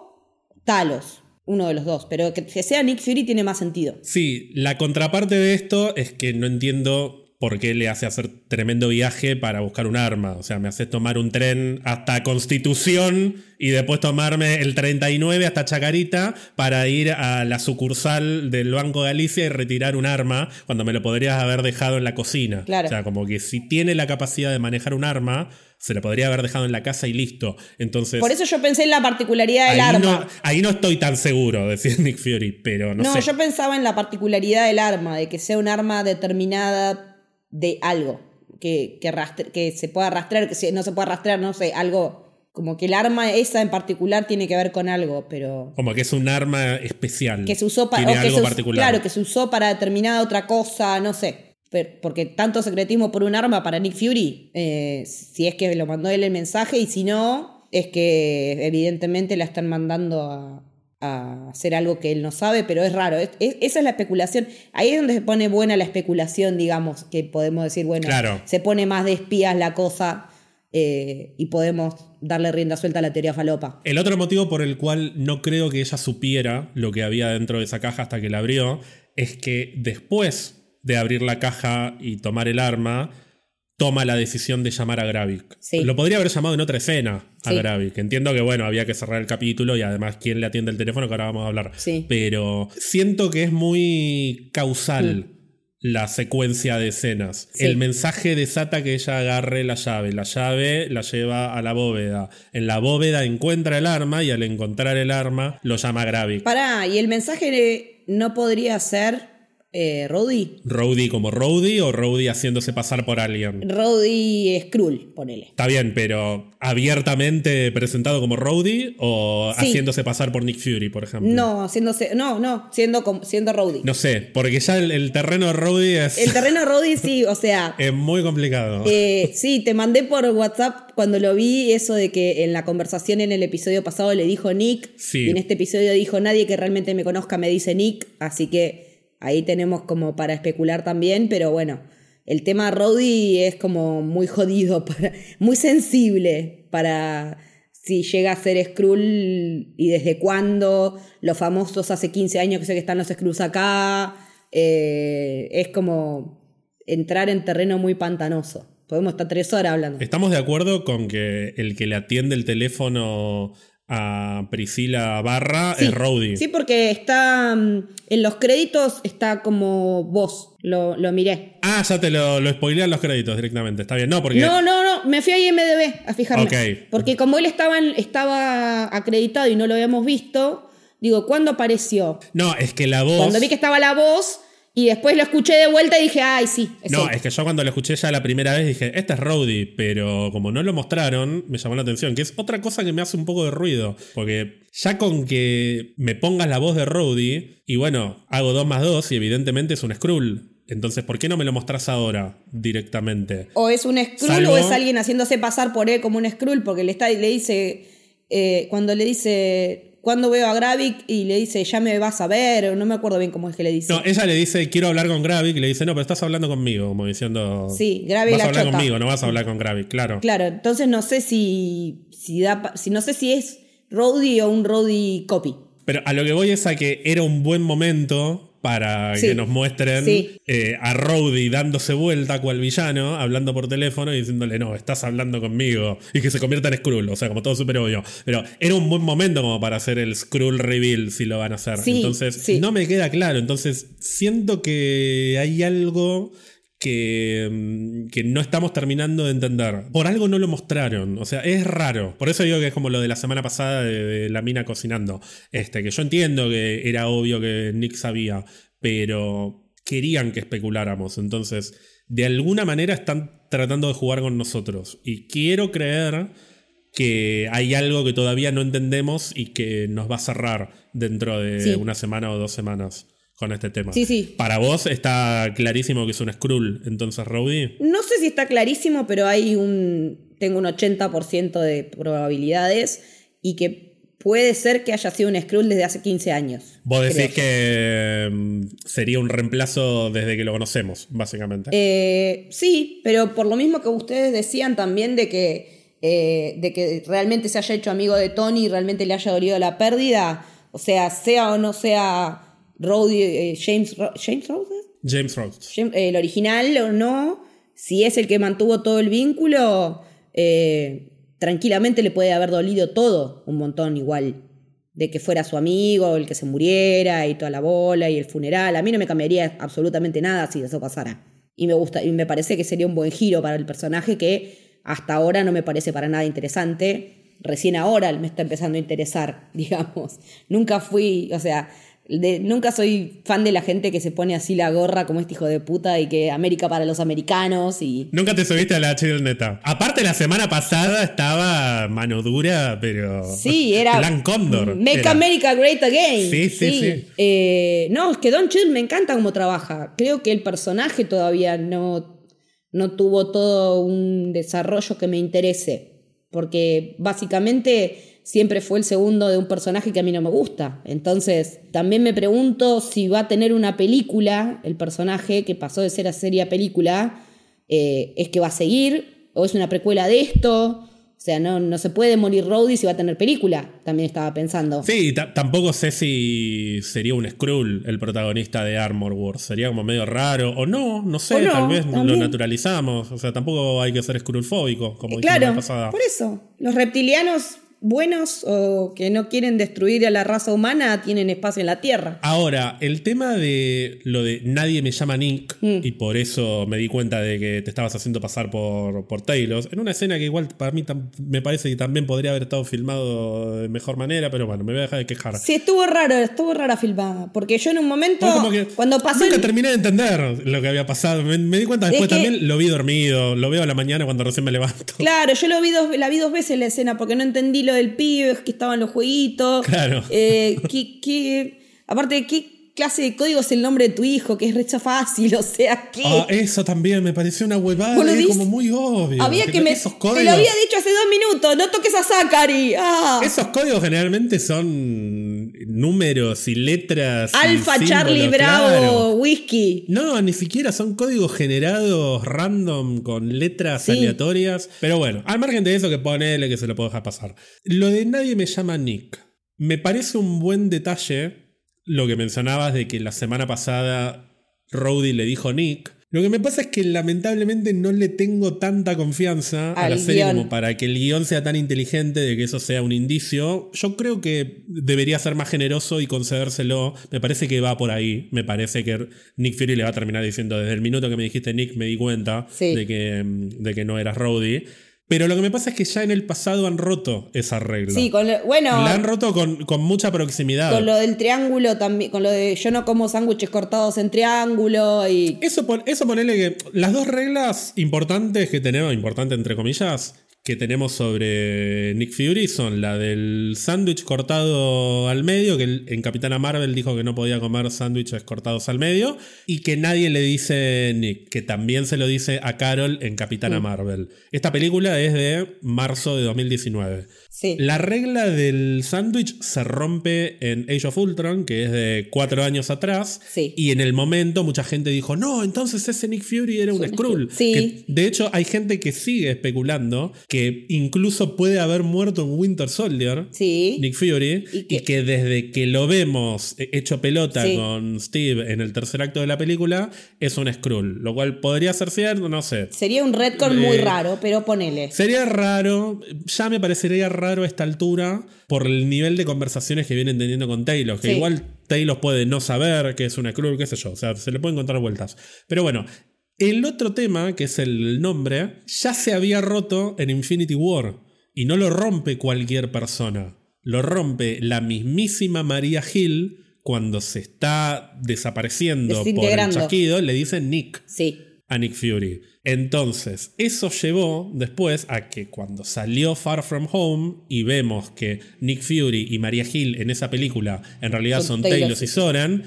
Talos uno de los dos, pero que, que sea Nick Fury tiene más sentido. Sí, la contraparte de esto es que no entiendo por qué le hace hacer tremendo viaje para buscar un arma. O sea, me hace tomar un tren hasta Constitución y después tomarme el 39 hasta Chacarita para ir a la sucursal del Banco Galicia y retirar un arma cuando me lo podrías haber dejado en la cocina. Claro. O sea, como que si tiene la capacidad de manejar un arma, se lo podría haber dejado en la casa y listo. Entonces. Por eso yo pensé en la particularidad del ahí arma. No, ahí no estoy tan seguro, decía Nick Fury, pero no, No, sé. yo pensaba en la particularidad del arma, de que sea un arma determinada de algo, que, que, rastre- que se pueda rastrear, que no se pueda rastrear, no sé, algo, como que el arma esa en particular tiene que ver con algo, pero Como que es un arma especial. que se usó para Tiene algo particular. claro, que se usó para determinada otra cosa, no sé. Porque tanto secretismo por un arma para Nick Fury, eh, si es que lo mandó él el mensaje y si no, es que evidentemente la están mandando a, a hacer algo que él no sabe, pero es raro. Es- es- esa es la especulación. Ahí es donde se pone buena la especulación, digamos, que podemos decir, bueno, Claro. se pone más de espías la cosa eh, y podemos darle rienda suelta a la teoría falopa. El otro motivo por el cual no creo que ella supiera lo que había dentro de esa caja hasta que la abrió es que después de abrir la caja y tomar el arma, toma la decisión de llamar a Gravik. Sí. Lo podría haber llamado en otra escena a Sí. Gravik. Entiendo que, bueno, había que cerrar el capítulo y además quién le atiende el teléfono, que ahora vamos a hablar. Sí. Pero siento que es muy causal. Mm. La secuencia de escenas. El mensaje desata que ella agarre la llave. La llave la lleva a la bóveda. En la bóveda encuentra el arma y al encontrar el arma lo llama Gravik. Pará, ¿y el mensaje no podría ser eh, Rhodey? Rowdy como Rowdy o Rowdy haciéndose pasar por alguien. Rhodey Skrull, ponele. Está bien, pero abiertamente presentado como Rowdy o Sí. haciéndose pasar por Nick Fury, por ejemplo. No, haciéndose, no, no, siendo, como- siendo Rhodey. No sé, porque ya el, el terreno de Rowdy es, El terreno Rhodey sí, o sea, es muy complicado. eh, sí, te mandé por WhatsApp cuando lo vi eso de que en la conversación en el episodio pasado le dijo Nick Sí. y en este episodio dijo nadie que realmente me conozca me dice Nick, así que ahí tenemos como para especular también, pero bueno, el tema Rhodey es como muy jodido, para, muy sensible para si llega a ser Skrull y desde cuándo, los famosos hace 15 años que sé que están los Skrulls acá, eh, es como entrar en terreno muy pantanoso. Podemos estar tres horas hablando. Estamos de acuerdo con que el que le atiende el teléfono a Priscila Barra Sí, es Rowdy. Sí, porque está mm, en los créditos está como vos, lo, lo miré. Ah, ya te lo, lo spoilean los créditos directamente. Está bien. No, porque. No, no, no, me fui a IMDB a fijarme. Ok. Porque como él estaba, estaba acreditado y no lo habíamos visto, digo, ¿cuándo apareció? No, es que la voz. Cuando vi que estaba la voz y después lo escuché de vuelta y dije, ay, sí, es No, él". es que yo cuando lo escuché ya la primera vez dije, este es Rowdy, pero como no lo mostraron, me llamó la atención, que es otra cosa que me hace un poco de ruido, porque ya con que me pongas la voz de Rowdy, y bueno, hago 2 más 2 y evidentemente es un Skrull. Entonces, ¿por qué no me lo mostrás ahora directamente? O es un Skrull Salvo- o es alguien haciéndose pasar por él como un Skrull, porque le, está, le dice, eh, cuando le dice, ¿cuándo veo a Gravik? Y le dice, ya me vas a ver, o no me acuerdo bien cómo es que le dice. No, ella le dice, quiero hablar con Gravik, y le dice, no, pero estás hablando conmigo, como diciendo... Sí, Gravik Vas la a hablar chota. conmigo, no vas a hablar con Gravik, claro. Claro, entonces no sé si, si da, si no sé si es Rhodey o un Rhodey copy. Pero a lo que voy es a que era un buen momento para Sí. que nos muestren Sí. eh, a Rowdy dándose vuelta cual villano, hablando por teléfono y diciéndole, no, estás hablando conmigo. Y que se convierta en Skrull, o sea, como todo súper obvio. Pero era un buen momento como para hacer el Skrull reveal si lo van a hacer. Sí, Entonces, no me queda claro. Entonces, siento que hay algo que, mm, que no estamos terminando de entender. Por algo no lo mostraron. O sea, es raro. Por eso digo que es como lo de la semana pasada de, de la mina cocinando. Este, que yo entiendo que era obvio que Nick sabía, pero querían que especuláramos. Entonces, de alguna manera están tratando de jugar con nosotros. Y quiero creer que hay algo que todavía no entendemos y que nos va a cerrar dentro de Sí. una semana o dos semanas con este tema. Sí, sí. Para vos está clarísimo que es un Skrull, entonces Rowdy. No sé si está clarísimo, pero hay un. Tengo un 80% de probabilidades y que puede ser que haya sido un Skrull desde hace 15 años. Vos decís que mm, sería un reemplazo desde que lo conocemos, básicamente. Eh, sí, pero por lo mismo que ustedes decían también de que, eh, de que realmente se haya hecho amigo de Tony y realmente le haya dolido la pérdida, O sea, sea o no sea Eh, James, James Rhodes. James Rhodes. el original o no, si es el que mantuvo todo el vínculo, eh, tranquilamente le puede haber dolido todo un montón igual. De que fuera su amigo, el que se muriera y toda la bola y el funeral. A mí no me cambiaría absolutamente nada si eso pasara. Y me gusta, y me parece que sería un buen giro para el personaje que hasta ahora no me parece para nada interesante. Recién ahora me está empezando a interesar, digamos. Nunca fui, o sea, nunca soy fan de la gente que se pone así la gorra como este hijo de puta y que América para los americanos y... Nunca te subiste a la neta. Aparte la semana pasada estaba mano dura, pero... Sí, era... Plan Cóndor. Make America Great Again. Sí, sí, sí. Eh, no, es que Don Chill me encanta cómo trabaja. Creo que el personaje todavía no, no tuvo todo un desarrollo que me interese. Porque básicamente siempre fue el segundo de un personaje que a mí no me gusta. Entonces, también me pregunto si va a tener una película, el personaje que pasó de ser a serie a película, eh, es que va a seguir, o es una precuela de esto. O sea, no, no se puede morir Rhodey si va a tener película, también estaba pensando. Sí, tampoco sé si sería un Skrull el protagonista de Armor Wars. Sería como medio raro, o no, no sé, tal vez lo naturalizamos. O sea, tampoco hay que ser Skrullfóbico, como eh, claro, la pasada. Por eso, los reptilianos buenos o que no quieren destruir a la raza humana tienen espacio en la Tierra. Ahora, el tema de lo de nadie me llama Nick mm. y por eso me di cuenta de que te estabas haciendo pasar por, por Taylor, en una escena que igual para mí me parece que también podría haber estado filmado de mejor manera, pero bueno, me voy a dejar de quejar. Sí, estuvo raro, estuvo rara filmada, porque yo en un momento, cuando pasó... Nunca terminé de entender lo que había pasado, me, di cuenta después también, lo vi dormido, lo veo a la mañana cuando recién me levanto. Claro, yo lo vi dos, la vi dos veces la escena porque no entendí lo del pibe, que estaban los jueguitos. Claro. Eh, aparte, ¿qué clase de código es el nombre de tu hijo? Que es recha fácil, o sea, ¿qué? Ah, eso también me pareció una huevada como muy obvio. Había que, me. Te lo había dicho hace dos minutos, no toques a Zachary. Ah. Esos códigos generalmente son números y letras. Alfa, Charlie, Bravo, Whisky. No, ni siquiera son códigos generados random con letras aleatorias. Pero bueno, al margen de eso que ponele que se lo puedo dejar pasar. Lo de nadie me llama Nick. Me parece un buen detalle lo que mencionabas de que la semana pasada Rowdy le dijo Nick. Lo que me pasa es que lamentablemente no le tengo tanta confianza a la serie como para que el guion sea tan inteligente de que eso sea un indicio. Yo creo que debería ser más generoso y concedérselo. Me parece que va por ahí. Me parece que Nick Fury le va a terminar diciendo desde el minuto que me dijiste Nick me di cuenta de, que, de que no eras Rowdy. Pero lo que me pasa es que ya en el pasado han roto esa regla. Sí, con bueno. La han roto con, mucha proximidad. Con lo del triángulo también, con lo de yo no como sándwiches cortados en triángulo y. Eso, eso ponele que. Las dos reglas importantes que tenemos, importante entre comillas, que tenemos sobre Nick Fury son la del sándwich cortado al medio, que en Capitana Marvel dijo que no podía comer sándwiches cortados al medio, y que nadie le dice Nick, que también se lo dice a Carol en Capitana mm. Marvel. Esta película es de marzo de 2019. La regla del sándwich se rompe en Age of Ultron, que es de cuatro años atrás. Y en el momento mucha gente dijo, no, entonces ese Nick Fury era un Skrull. de hecho, hay gente que sigue especulando que incluso puede haber muerto en Winter Soldier, Nick Fury, y que, desde que lo vemos hecho pelota con Steve en el tercer acto de la película, es un Skrull. Lo cual podría ser cierto, no sé. Sería un retcon muy eh, raro, pero ponele. Sería raro, ya me parecería raro a esta altura por el nivel de conversaciones que vienen teniendo con Taylor. Que igual Taylor puede no saber que es una cruz, qué sé yo. O sea, se le pueden encontrar vueltas. Pero bueno, el otro tema, que es el nombre, ya se había roto en Infinity War. Y no lo rompe cualquier persona. Lo rompe la mismísima María Hill cuando se está desapareciendo por el chasquido. Le dicen Nick. Sí. A Nick Fury. Entonces, eso llevó después a que cuando salió Far From Home y vemos que Nick Fury y Maria Hill en esa película en realidad son, Taylor, y Soran,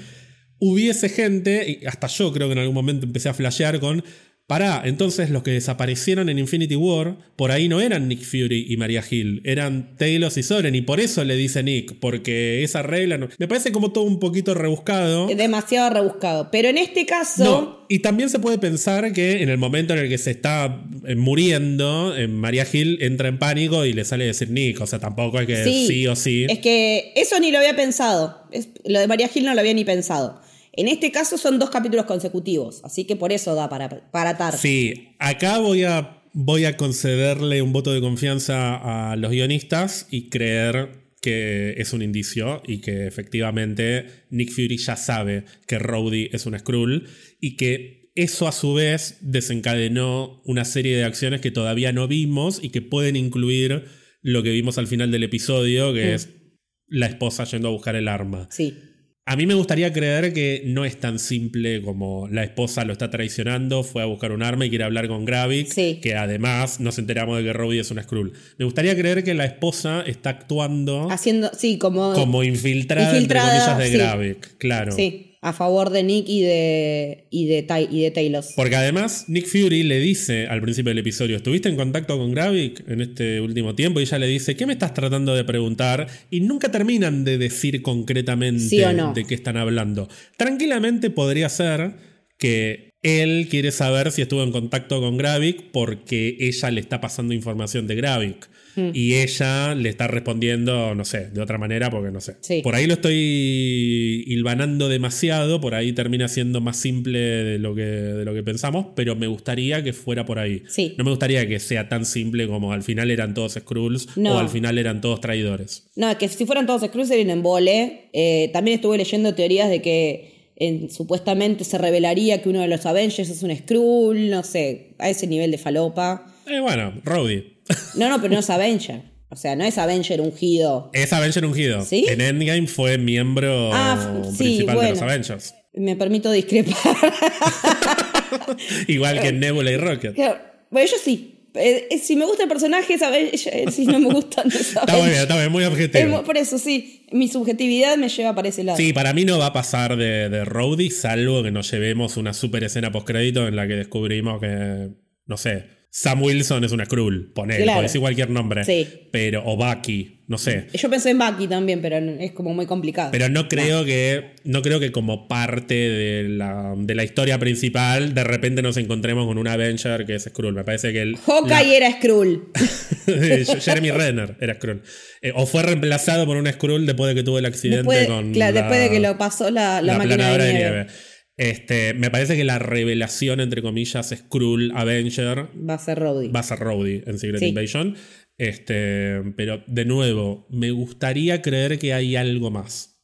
hubiese gente, y hasta yo creo que en algún momento empecé a flashear con, Pará, entonces los que desaparecieron en Infinity War, por ahí no eran Nick Fury y Maria Hill, eran Talos y Soren, y por eso le dice Nick, porque esa regla no... Me parece como todo un poquito rebuscado. Demasiado rebuscado. Pero en este caso. No, y también se puede pensar que en el momento en el que se está eh, muriendo, eh, Maria Hill entra en pánico y le sale a decir Nick. O sea, tampoco hay que sí, o sí. Es que eso ni lo había pensado. lo de Maria Hill no lo había ni pensado. En este caso son dos capítulos consecutivos, así que por eso da para, para atar. Sí, acá voy a, voy a concederle un voto de confianza a los guionistas y creer que es un indicio y que efectivamente Nick Fury ya sabe que Rhodey es un Skrull y que eso a su vez desencadenó una serie de acciones que todavía no vimos y que pueden incluir lo que vimos al final del episodio, que mm. es la esposa yendo a buscar el arma. Sí. A mí me gustaría creer que no es tan simple como la esposa lo está traicionando, fue a buscar un arma y quiere hablar con Gravik, que además nos enteramos de que Robbie es una Skrull. Me gustaría creer que la esposa está actuando haciendo sí, como como infiltrada, infiltrada de Gravik, claro. Sí a favor de Nick y de, y de, y de Talos. Porque además Nick Fury le dice al principio del episodio, ¿estuviste en contacto con Gravik en este último tiempo? Y ella le dice, ¿qué me estás tratando de preguntar? Y nunca terminan de decir concretamente de qué están hablando. Tranquilamente podría ser que él quiere saber si estuvo en contacto con Gravik porque ella le está pasando información de Gravik. Mm. Y ella le está respondiendo, no sé, de otra manera, porque no sé. Por ahí lo estoy hilvanando demasiado, por ahí termina siendo más simple de lo que, de lo que pensamos, pero me gustaría que fuera por ahí. No me gustaría que sea tan simple como al final eran todos Skrulls o al final eran todos traidores. No, que si fueran todos Skrulls serían en vole. Eh, también estuve leyendo teorías de que supuestamente se revelaría que uno de los Avengers es un Skrull, no sé, a ese nivel de falopa. Eh, bueno, Rowdy. No, no, pero no es Avenger. O sea, no es Avenger ungido. Es Avenger ungido. ¿Sí? En Endgame fue miembro ah, principal de los Avengers. Me permito discrepar. Igual que Nebula y Rocket. Bueno, yo sí. Eh, eh, si me gusta el personaje, es Si no me gusta, no Está muy bien, está bien, muy objetivo. por eso, sí. Mi subjetividad me lleva para ese lado. Sí, para mí no va a pasar de, de Rowdy, salvo que nos llevemos una super escena postcrédito en la que descubrimos que, no sé, Sam Wilson es una Skrull, poner, claro. decir cualquier nombre. Sí. Pero, o Bucky, no sé. Yo pensé en Bucky también, pero es como muy complicado. Pero no creo que. No creo que como parte de la, de la historia principal, de repente nos encontremos con un Avenger que es Skrull. Me parece que el. Hawkeye era Skrull. Jeremy Renner era Skrull. Eh, o fue reemplazado por un Skrull después de que tuvo el accidente con. Claro, después de que lo pasó la, la, máquina de nieve. Este, me parece que la revelación, entre comillas, Skrull Avenger. Va a ser Rhodey. Va a ser Rhodey en Secret Invasion. Este, pero de nuevo, me gustaría creer que hay algo más.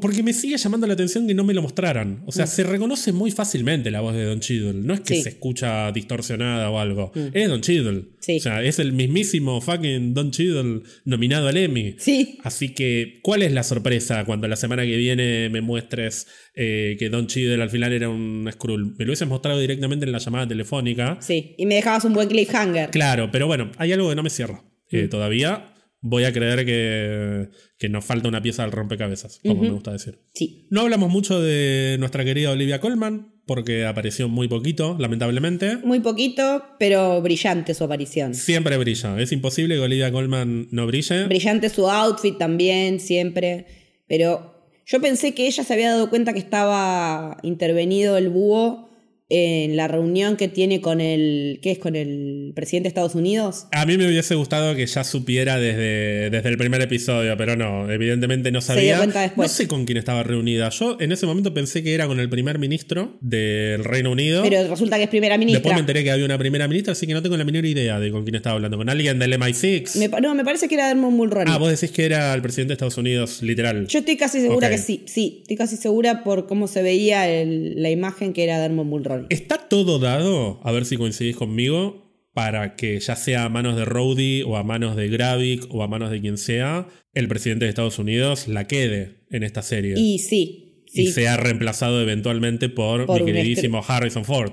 Porque me sigue llamando la atención que no me lo mostraran. O sea, mm. se reconoce muy fácilmente la voz de Don Cheadle. No es que se escucha distorsionada o algo. Mm. Es Don Cheadle. O sea, es el mismísimo fucking Don Cheadle nominado al Emmy. Sí. Así que, ¿cuál es la sorpresa cuando la semana que viene me muestres eh, que Don Cheadle al final era un Skrull? Me lo hubieses mostrado directamente en la llamada telefónica. Sí, y me dejabas un buen cliffhanger. Claro, pero bueno, hay algo que no me cierra. Eh, mm. todavía voy a creer que, que, nos falta una pieza del rompecabezas, como me gusta decir. Sí. No hablamos mucho de nuestra querida Olivia Colman, porque apareció muy poquito, lamentablemente. Muy poquito, pero brillante su aparición. Siempre brilla. Es imposible que Olivia Colman no brille. Brillante su outfit también, siempre. Pero yo pensé que ella se había dado cuenta que estaba intervenido el búho en la reunión que tiene con el. ¿Qué es? con el presidente de Estados Unidos. A mí me hubiese gustado que ya supiera desde, desde el primer episodio, pero no, evidentemente no sabía. No sé con quién estaba reunida. Yo en ese momento pensé que era con el primer ministro del Reino Unido. Pero resulta que es primera ministra. Después me enteré que había una primera ministra, así que no tengo la menor idea de con quién estaba hablando. ¿Con alguien del MI6? no, me parece que era Dermot Mulroney. Ah, vos decís que era el presidente de Estados Unidos, literal. Yo estoy casi segura que sí. Sí, estoy casi segura por cómo se veía la imagen que era Dermot Mulroney. Está todo dado, a ver si coincidís conmigo, para que ya sea a manos de Rowdy o a manos de Gravik o a manos de quien sea, el presidente de Estados Unidos la quede en esta serie. Y sí. Y sea reemplazado eventualmente por, mi queridísimo Harrison Ford.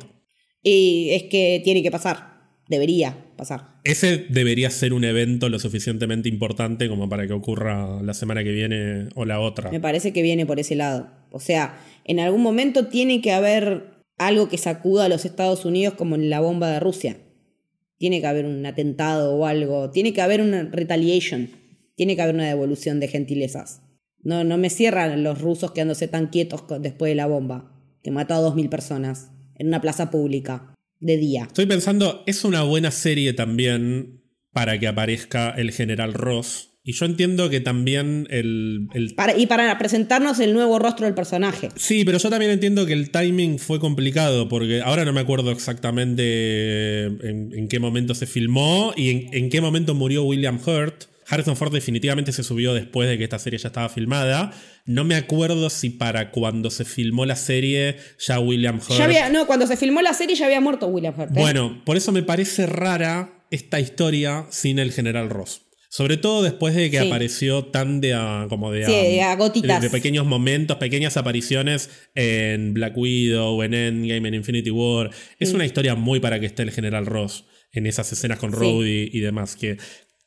Y es que tiene que pasar. Debería pasar. Ese debería ser un evento lo suficientemente importante como para que ocurra la semana que viene o la otra. Me parece que viene por ese lado. O sea, en algún momento tiene que haber algo que sacuda a los Estados Unidos como en la bomba de Rusia. Tiene que haber un atentado o algo, tiene que haber una retaliation, tiene que haber una devolución de gentilezas. No, no me cierran los rusos quedándose tan quietos después de la bomba, que mató a 2.000 personas en una plaza pública, de día. Estoy pensando, es una buena serie también para que aparezca el general Ross. Y yo entiendo que también el... y para presentarnos el nuevo rostro del personaje. Sí, pero yo también entiendo que el timing fue complicado, porque ahora no me acuerdo exactamente en, qué momento se filmó y en, en qué momento murió William Hurt. Harrison Ford definitivamente se subió después de que esta serie ya estaba filmada. No me acuerdo si para cuando se filmó la serie ya William Hurt. no, cuando se filmó la serie ya había muerto William Hurt. ¿eh? Bueno, por eso me parece rara esta historia sin el general Ross. Sobre todo después de que apareció tan de como de, de, pequeños momentos, pequeñas apariciones en Black Widow, en Endgame, en Infinity War. Es mm. una historia muy para que esté el general Ross en esas escenas con Rhodey y demás. Que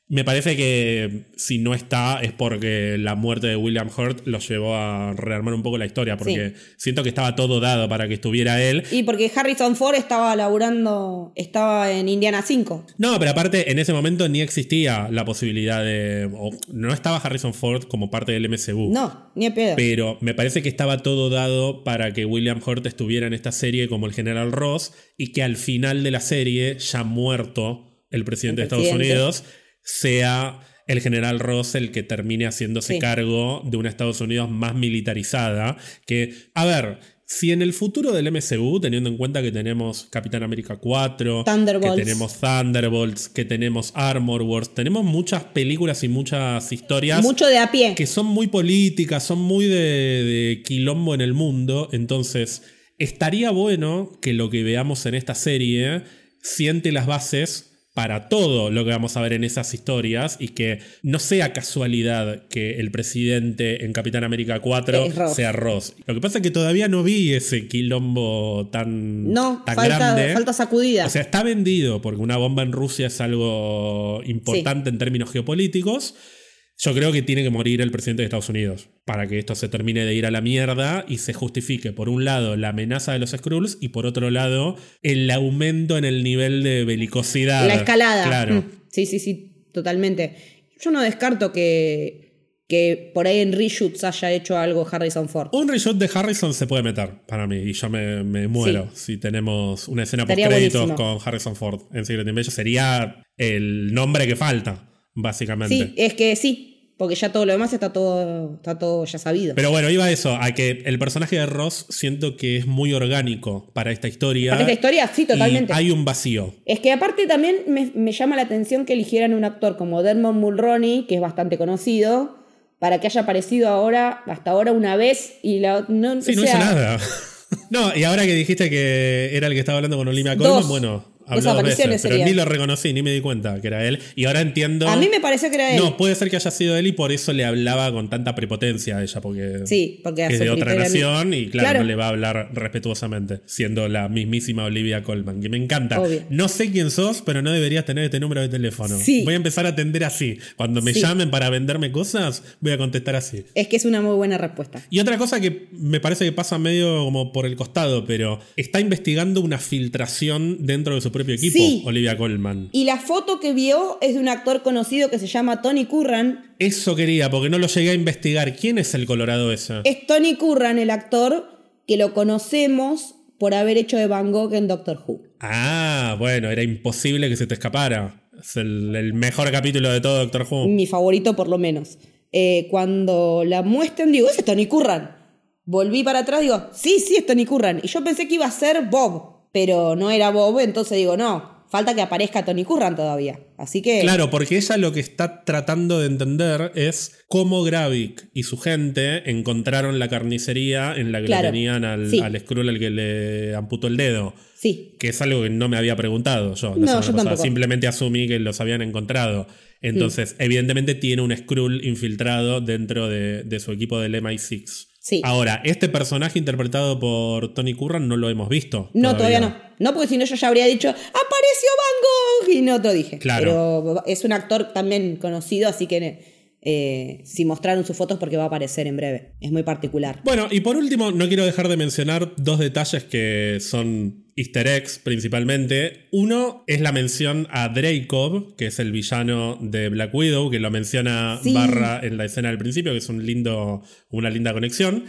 me parece que si no está es porque la muerte de William Hurt lo llevó a rearmar un poco la historia, porque siento que estaba todo dado para que estuviera él. Y porque Harrison Ford estaba laburando, estaba en Indiana 5. No, pero aparte en ese momento ni existía la posibilidad de... no estaba Harrison Ford como parte del MCU. No, ni a pedo. Pero me parece que estaba todo dado para que William Hurt estuviera en esta serie como el general Ross y que al final de la serie, ya muerto el presidente, el presidente. de Estados Unidos, sea el general Ross el que termine haciéndose cargo de una Estados Unidos más militarizada. Que, a ver, si en el futuro del MCU, teniendo en cuenta que tenemos Capitán América 4, que tenemos Thunderbolts, que tenemos Armor Wars, tenemos muchas películas y muchas historias. Mucho de a pie. Que son muy políticas, son muy de, de quilombo en el mundo. Entonces, estaría bueno que lo que veamos en esta serie siente las bases para todo lo que vamos a ver en esas historias y que no sea casualidad que el presidente en Capitán América 4 sea Ross. Lo que pasa es que todavía no vi ese quilombo tan, no, tan falta, grande. Falta sacudida. O sea, está vendido porque una bomba en Rusia es algo importante en términos geopolíticos. Yo creo que tiene que morir el presidente de Estados Unidos para que esto se termine de ir a la mierda y se justifique, por un lado, la amenaza de los Skrulls y por otro lado, el aumento en el nivel de belicosidad. La escalada. Claro. Mm. Sí, sí, sí, totalmente. Yo no descarto que, que por ahí en reshoots haya hecho algo Harrison Ford. Un reshoot de Harrison se puede meter para mí y yo me, muero si tenemos una escena post créditos con Harrison Ford en Secret Invasion. Sería el nombre que falta básicamente. Sí, es que sí, porque ya todo lo demás está todo, está todo ya sabido. Pero bueno, iba a eso, a que el personaje de Ross siento que es muy orgánico para esta historia. Para esta historia, sí, totalmente. hay un vacío. Es que aparte también me, llama la atención que eligieran un actor como Dermot Mulroney, que es bastante conocido, para que haya aparecido ahora, hasta ahora una vez y la no, sí, no hizo nada. no, y ahora que dijiste que era el que estaba hablando con Olivia Colman, bueno, habló veces, pero ni lo reconocí, ni me di cuenta que era él. Y ahora entiendo. A mí me pareció que era él. No, puede ser que haya sido él y por eso le hablaba con tanta prepotencia a ella, porque, sí, porque es de otra nación y claro, no le va a hablar respetuosamente, siendo la mismísima Olivia Colman, que me encanta. No sé quién sos, pero no deberías tener este número de teléfono. Voy a empezar a atender así. Cuando me llamen para venderme cosas, voy a contestar así. Es que es una muy buena respuesta. Y otra cosa que me parece que pasa medio como por el costado, pero está investigando una filtración dentro de su propio equipo, Olivia Colman. Y la foto que vio es de un actor conocido que se llama Tony Curran. Eso quería, porque no lo llegué a investigar. ¿Quién es el Colorado ese? Es Tony Curran, el actor que lo conocemos por haber hecho de Van Gogh en Doctor Who. Ah, bueno, era imposible que se te escapara. Es el, mejor capítulo de todo Doctor Who. Mi favorito, por lo menos. Eh, cuando la muestran, digo, ese es Tony Curran. Volví para atrás, digo, sí, sí, es Tony Curran. Y yo pensé que iba a ser Bob pero no era Bob, entonces digo, no, falta que aparezca Tony Curran todavía. Así que. Claro, porque ella lo que está tratando de entender es cómo Gravik y su gente encontraron la carnicería en la que le tenían al, al Skrull al que le amputó el dedo. Sí. Que es algo que no me había preguntado yo. No, yo Simplemente asumí que los habían encontrado. Entonces, mm. evidentemente tiene un Skrull infiltrado dentro de, de su equipo del MI6. Ahora, este personaje interpretado por Tony Curran no lo hemos visto. No, todavía, no. No, porque si no yo ya habría dicho, apareció Van Gogh y no te dije. Claro. Pero es un actor también conocido, así que eh, si mostraron sus fotos porque va a aparecer en breve. Es muy particular. Bueno, y por último, no quiero dejar de mencionar dos detalles que son easter eggs principalmente. Uno es la mención a Dreykov, que es el villano de Black Widow, que lo menciona Barra en la escena del principio, que es un lindo, una linda conexión.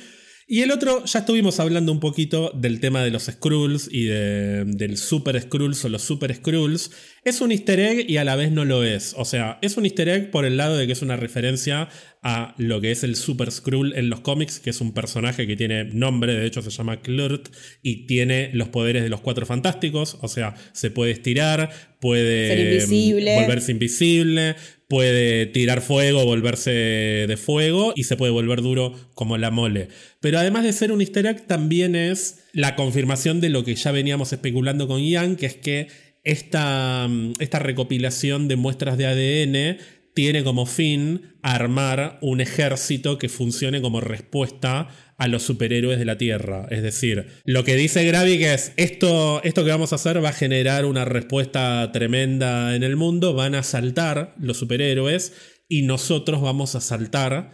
Y el otro, ya estuvimos hablando un poquito del tema de los Skrulls y del Super Skrulls o los Super Skrulls. Es un easter egg y a la vez no lo es. O sea, es un easter egg por el lado de que es una referencia a lo que es el Super Skrull en los cómics, que es un personaje que tiene nombre, de hecho se llama Klurt, y tiene los poderes de los cuatro fantásticos. O sea, se puede estirar, puede volverse invisible, puede tirar fuego, volverse de fuego y se puede volver duro como la mole. Pero además de ser un easter egg, también es la confirmación de lo que ya veníamos especulando con Ian, que es que esta, esta recopilación de muestras de ADN tiene como fin armar un ejército que funcione como respuesta a los superhéroes de la Tierra. Es decir, lo que dice Gravik es, esto, esto que vamos a hacer va a generar una respuesta tremenda en el mundo, van a saltar los superhéroes y nosotros vamos a saltar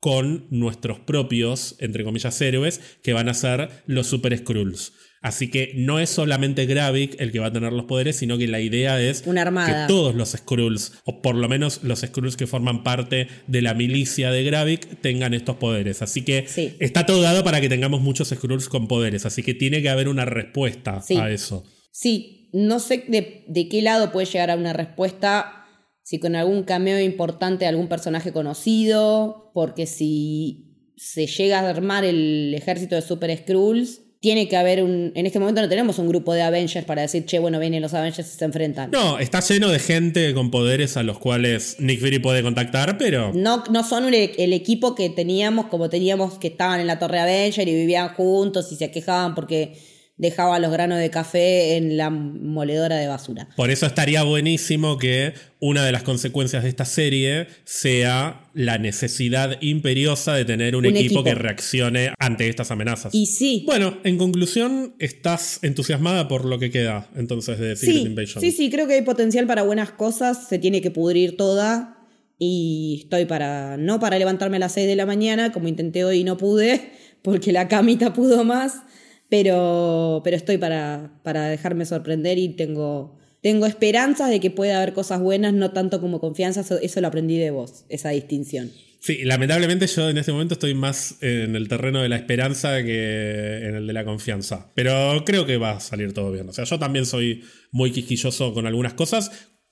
con nuestros propios, entre comillas, héroes, que van a ser los Super Skrulls. Así que no es solamente Gravik el que va a tener los poderes, sino que la idea es que todos los Skrulls, o por lo menos los Skrulls que forman parte de la milicia de Gravik, tengan estos poderes. Así que está todo dado para que tengamos muchos Skrulls con poderes. Así que tiene que haber una respuesta a eso. Sí, no sé de, de qué lado puede llegar a una respuesta si con algún cameo importante de algún personaje conocido, porque si se llega a armar el ejército de Super Skrulls, tiene que haber un. En este momento no tenemos un grupo de Avengers para decir, che, bueno, vienen los Avengers y se enfrentan. No, está lleno de gente con poderes a los cuales Nick Fury puede contactar, pero. No, no son el equipo que teníamos, como teníamos que estaban en la Torre Avenger y vivían juntos y se quejaban porque dejaba los granos de café en la moledora de basura. Por eso estaría buenísimo que una de las consecuencias de esta serie sea la necesidad imperiosa de tener un, equipo, que reaccione ante estas amenazas. Y sí. Bueno, en conclusión, estás entusiasmada por lo que queda entonces de Secret Invasion. Sí, sí, creo que hay potencial para buenas cosas, se tiene que pudrir toda. Y estoy para, no para levantarme a las 6 de la mañana, como intenté hoy y no pude, porque la camita pudo más pero, pero estoy para, para dejarme sorprender y tengo, tengo esperanzas de que pueda haber cosas buenas, no tanto como confianza, eso, lo aprendí de vos, esa distinción. Sí, lamentablemente yo en este momento estoy más en el terreno de la esperanza que en el de la confianza. Pero creo que va a salir todo bien. O sea, yo también soy muy quisquilloso con algunas cosas.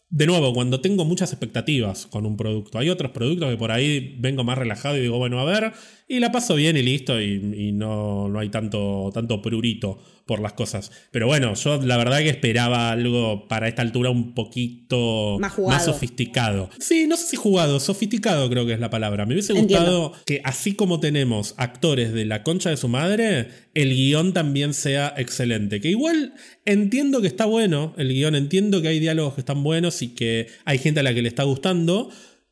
De nuevo, cuando tengo muchas expectativas con un producto. Hay otros productos que por ahí vengo más relajado y digo, bueno, a ver, y la paso bien y listo, y, no, no, hay tanto, tanto prurito por las cosas. Pero bueno, yo la verdad que esperaba algo para esta altura un poquito más, sofisticado. Sí, no sé si jugado, sofisticado creo que es la palabra. Me hubiese gustado que así como tenemos actores de la concha de su madre, el guion también sea excelente. Que igual entiendo que está bueno el guion, entiendo que hay diálogos que están buenos y que hay gente a la que le está gustando.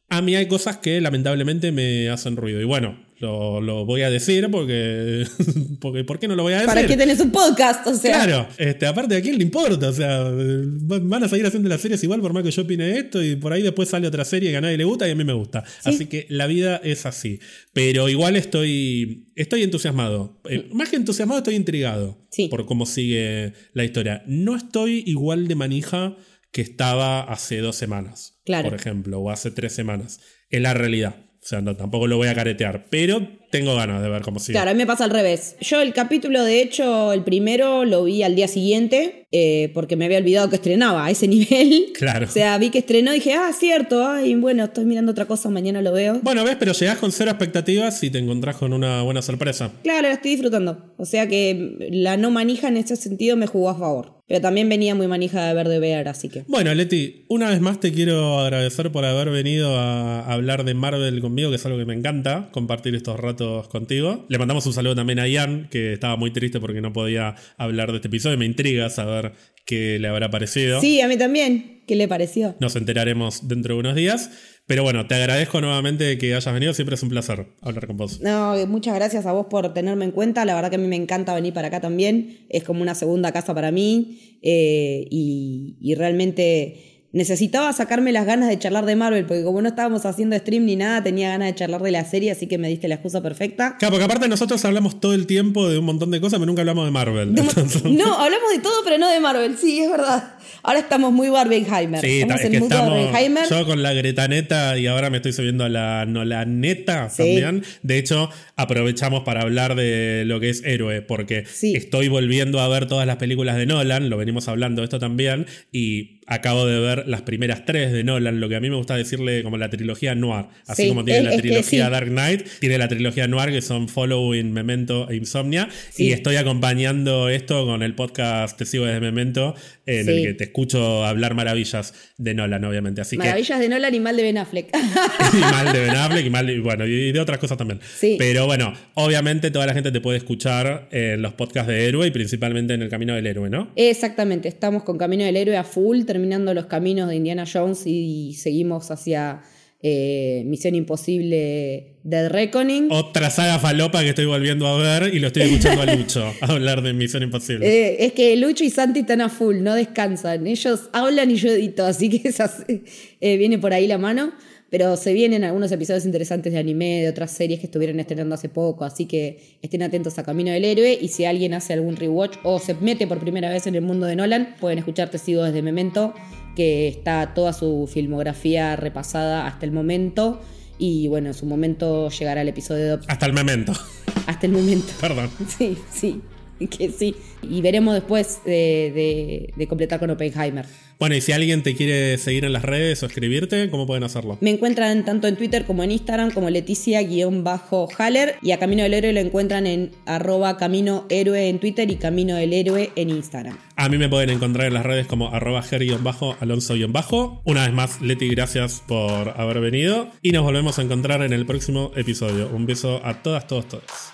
A mí hay cosas que lamentablemente me hacen ruido. Y bueno, lo, voy a decir porque, porque. ¿Por qué no lo voy a decir? ¿Para qué tenés un podcast? O sea. Claro, este, aparte, ¿a quién le importa? O sea, van a seguir haciendo las series igual por más que yo opine esto y por ahí después sale otra serie que a nadie le gusta y a mí me gusta. Así que la vida es así. Pero igual estoy, estoy entusiasmado. Eh, más que entusiasmado, estoy intrigado por cómo sigue la historia. No estoy igual de manija que estaba hace dos semanas, por ejemplo, o hace tres semanas. Es la realidad. O sea, tampoco lo voy a caretear, pero tengo ganas de ver cómo sigue. Claro, a mí me pasa al revés. Yo el capítulo, de hecho, el primero lo vi al día siguiente, eh, porque me había olvidado que estrenaba a ese nivel. Claro. O sea, vi que estrenó y dije, ah, cierto, ay, bueno, estoy mirando otra cosa, mañana lo veo. Bueno, ves, pero llegás con cero expectativas y te encontrás con una buena sorpresa. Claro, la estoy disfrutando. O sea que la no manija en ese sentido me jugó a favor. Pero también venía muy manija de verde ver, así que. Bueno, Leti, una vez más te quiero agradecer por haber venido a hablar de Marvel conmigo, que es algo que me encanta, compartir estos ratos contigo. Le mandamos un saludo también a Ian, que estaba muy triste porque no podía hablar de este episodio. Me intriga saber qué le habrá parecido. Sí, a mí también. ¿Qué le pareció? Nos enteraremos dentro de unos días. Pero bueno, te agradezco nuevamente que hayas venido. Siempre es un placer hablar con vos. No, muchas gracias a vos por tenerme en cuenta. La verdad que a mí me encanta venir para acá también. Es como una segunda casa para mí. Eh, y, realmente necesitaba sacarme las ganas de charlar de Marvel, porque como no estábamos haciendo stream ni nada, tenía ganas de charlar de la serie, así que me diste la excusa perfecta. Claro, porque aparte nosotros hablamos todo el tiempo de un montón de cosas, pero nunca hablamos de Marvel. No, hablamos de todo, pero no de Marvel, sí, es verdad. Ahora estamos muy Barbenheimer. Sí, estamos es que estamos, Yo con la Gretaneta y ahora me estoy subiendo a la Nolaneta también. De hecho, aprovechamos para hablar de lo que es héroe, porque estoy volviendo a ver todas las películas de Nolan, lo venimos hablando esto también, y acabo de ver las primeras tres de Nolan, lo que a mí me gusta decirle como la trilogía noir. Así como tiene la trilogía Dark Knight, tiene la trilogía noir que son Following, Memento e Insomnia. Y estoy acompañando esto con el podcast Te sigo desde Memento, en el que te escucho hablar maravillas de Nolan, obviamente. Así maravillas de Nolan y mal de Ben Affleck. y mal de Ben Affleck y mal y, bueno, y de otras cosas también. Pero bueno, obviamente toda la gente te puede escuchar en los podcasts de Héroe y principalmente en el Camino del Héroe, ¿no? Exactamente, estamos con Camino del Héroe a full terminando los caminos de Indiana Jones y seguimos hacia eh, Misión Imposible Dead Reckoning. Otra saga falopa que estoy volviendo a ver y lo estoy escuchando a Lucho hablar de Misión Imposible. Eh, es que Lucho y Santi están a full, no descansan. Ellos hablan y yo edito, así que eh, viene por ahí la mano. Pero se vienen algunos episodios interesantes de anime, de otras series que estuvieron estrenando hace poco, así que estén atentos a Camino del Héroe y si alguien hace algún rewatch o se mete por primera vez en el mundo de Nolan, pueden escuchar Sigo desde Memento, que está toda su filmografía repasada hasta el momento y bueno, en su momento llegará el episodio de... Hasta el momento. Hasta el momento. Perdón. Sí, sí. que sí. Y veremos después de, completar con Oppenheimer. Bueno, y si alguien te quiere seguir en las redes o escribirte, ¿cómo pueden hacerlo? Me encuentran tanto en Twitter como en Instagram como Leticia-Haller y a Camino del Héroe lo encuentran en arroba Camino Héroe en Twitter y Camino del Héroe en Instagram. A mí me pueden encontrar en las redes como arroba Alonso-Bajo. Una vez más, Leti, gracias por haber venido y nos volvemos a encontrar en el próximo episodio. Un beso a todas, todos, todos.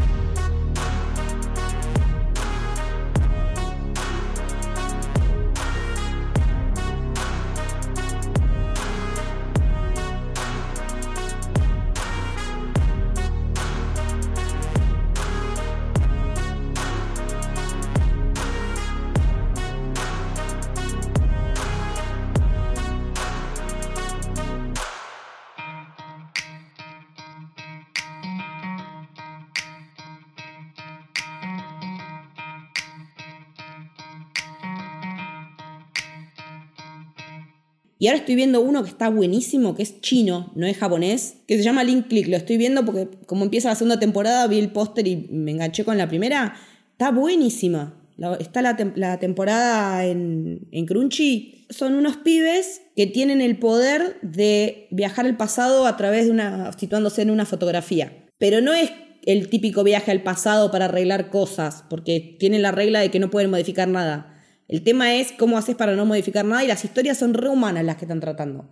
Y ahora estoy viendo uno que está buenísimo, que es chino, no es japonés, que se llama Link Click. Lo estoy viendo porque como empieza la segunda temporada, vi el póster y me enganché con la primera. Está buenísima. Está la, temporada en, en Crunchy. Son unos pibes que tienen el poder de viajar al pasado a través de una. situándose en una fotografía. Pero no es el típico viaje al pasado para arreglar cosas, porque tienen la regla de que no pueden modificar nada el tema es cómo haces para no modificar nada y las historias son re humanas las que están tratando.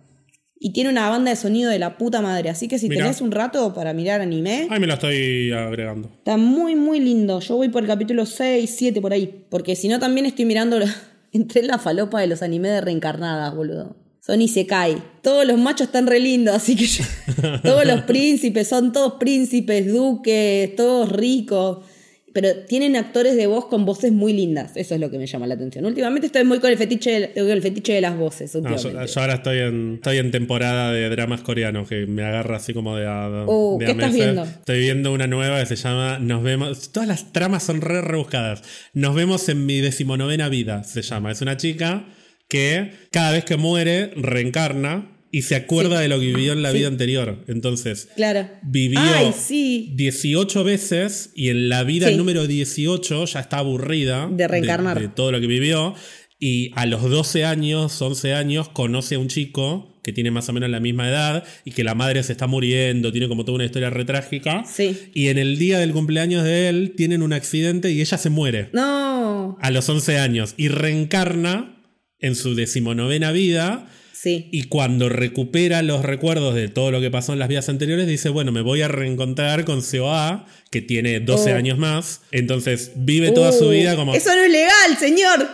Y tiene una banda de sonido de la puta madre. Así que si tenés un rato para mirar anime. Ay, me lo estoy agregando. Está muy, muy lindo. Yo voy por el capítulo 6, 7 por ahí. Porque si no, también estoy mirando. Entré en la falopa de los animes de reencarnadas, boludo. Son Isekai. Todos los machos están re lindos, así que todos los príncipes son todos príncipes, duques, todos ricos pero tienen actores de voz con voces muy lindas. Eso es lo que me llama la atención. Últimamente estoy muy con el fetiche, de, el fetiche de las voces. yo, ahora estoy en, estoy en temporada de dramas coreanos que me agarra así como de. Uh, ¿Qué estás viendo? Estoy viendo una nueva que se llama Nos vemos. Todas las tramas son re rebuscadas. Nos vemos en mi decimonovena vida, se llama. Es una chica que cada vez que muere reencarna y se acuerda de lo que vivió en la vida anterior. Entonces, claro. vivió 18 veces y en la vida número 18 ya está aburrida de reencarnar. De, todo lo que vivió. y a los 12 años, 11 años, conoce a un chico que tiene más o menos la misma edad y que la madre se está muriendo, tiene como toda una historia retrágica. Sí. Y en el día del cumpleaños de él tienen un accidente y ella se muere. No. A los 11 años y reencarna en su decimonovena vida Sí. y cuando recupera los recuerdos de todo lo que pasó en las vidas anteriores, dice, bueno, me voy a reencontrar con COA, que tiene 12 Oh. años más. Entonces vive toda su Uh, vida como... Eso no es legal, señor.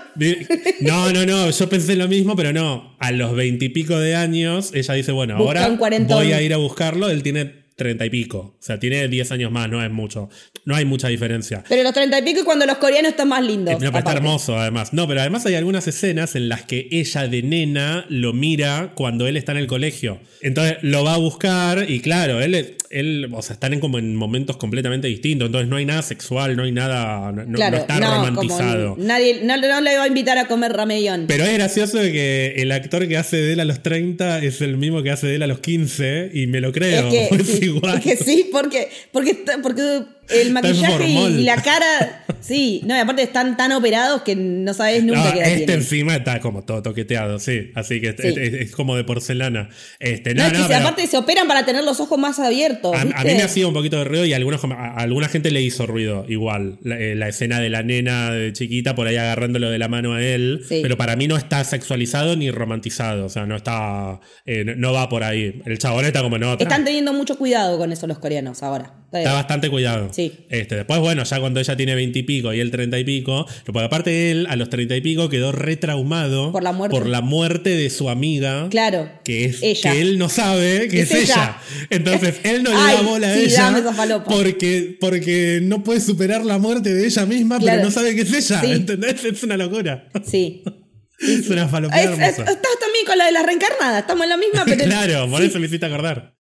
No, no, no, yo pensé lo mismo, pero no. A los veintipico de años, ella dice, bueno, Busca ahora voy a ir a buscarlo. Él tiene treinta y pico. O sea, tiene 10 años más, no es mucho. No hay mucha diferencia. Pero los treinta y pico y cuando los coreanos están más lindos. Eh, no, pero está hermoso, además. No, pero además hay algunas escenas en las que ella de nena lo mira cuando él está en el colegio. Entonces lo va a buscar y claro, él, él o sea, están en como en momentos completamente distintos. Entonces no hay nada sexual, no hay nada, no, está no, romantizado. como nadie, no, no le va a invitar a comer ramellón. Pero es gracioso que el actor que hace de él a los 30 es el mismo que hace de él a los 15 y me lo creo. es que, es sí, igual. que sí, porque, porque, porque el maquillaje y, la cara. Sí, no, y aparte están tan operados que no sabes nunca No, qué este encima está como todo toqueteado, sí. Así que es, Sí. es- es como de porcelana. Este, No, no, es que no, se- pero aparte se operan para tener los ojos más abiertos. a, mí me hacía un poquito de ruido y a, algunos, a alguna gente le hizo ruido igual. La, eh, la escena de la nena de chiquita por ahí agarrándolo de la mano a él. Sí. Pero para mí no está sexualizado ni romantizado. O sea, no está. eh, no va por ahí. El chabón está como no. Están teniendo mucho cuidado con eso los coreanos ahora. Está bastante cuidado. Sí. Este, después, bueno, ya cuando ella tiene veinte y pico y él treinta y pico, porque aparte él a los treinta y pico quedó retraumado Por la muerte. por la muerte de su amiga. Claro. Que es Ella. que él no sabe que es, Es ella. ella. Entonces él no le Ay, da bola a ella dame esa falopa. porque, porque no puede superar la muerte de ella misma, Claro. pero no sabe que es ella. Sí. ¿Entendés? Es una locura. Sí. Es una falopía Es- estás también con la de las reencarnadas. Estamos en la misma, pero. claro, por eso me hiciste acordar.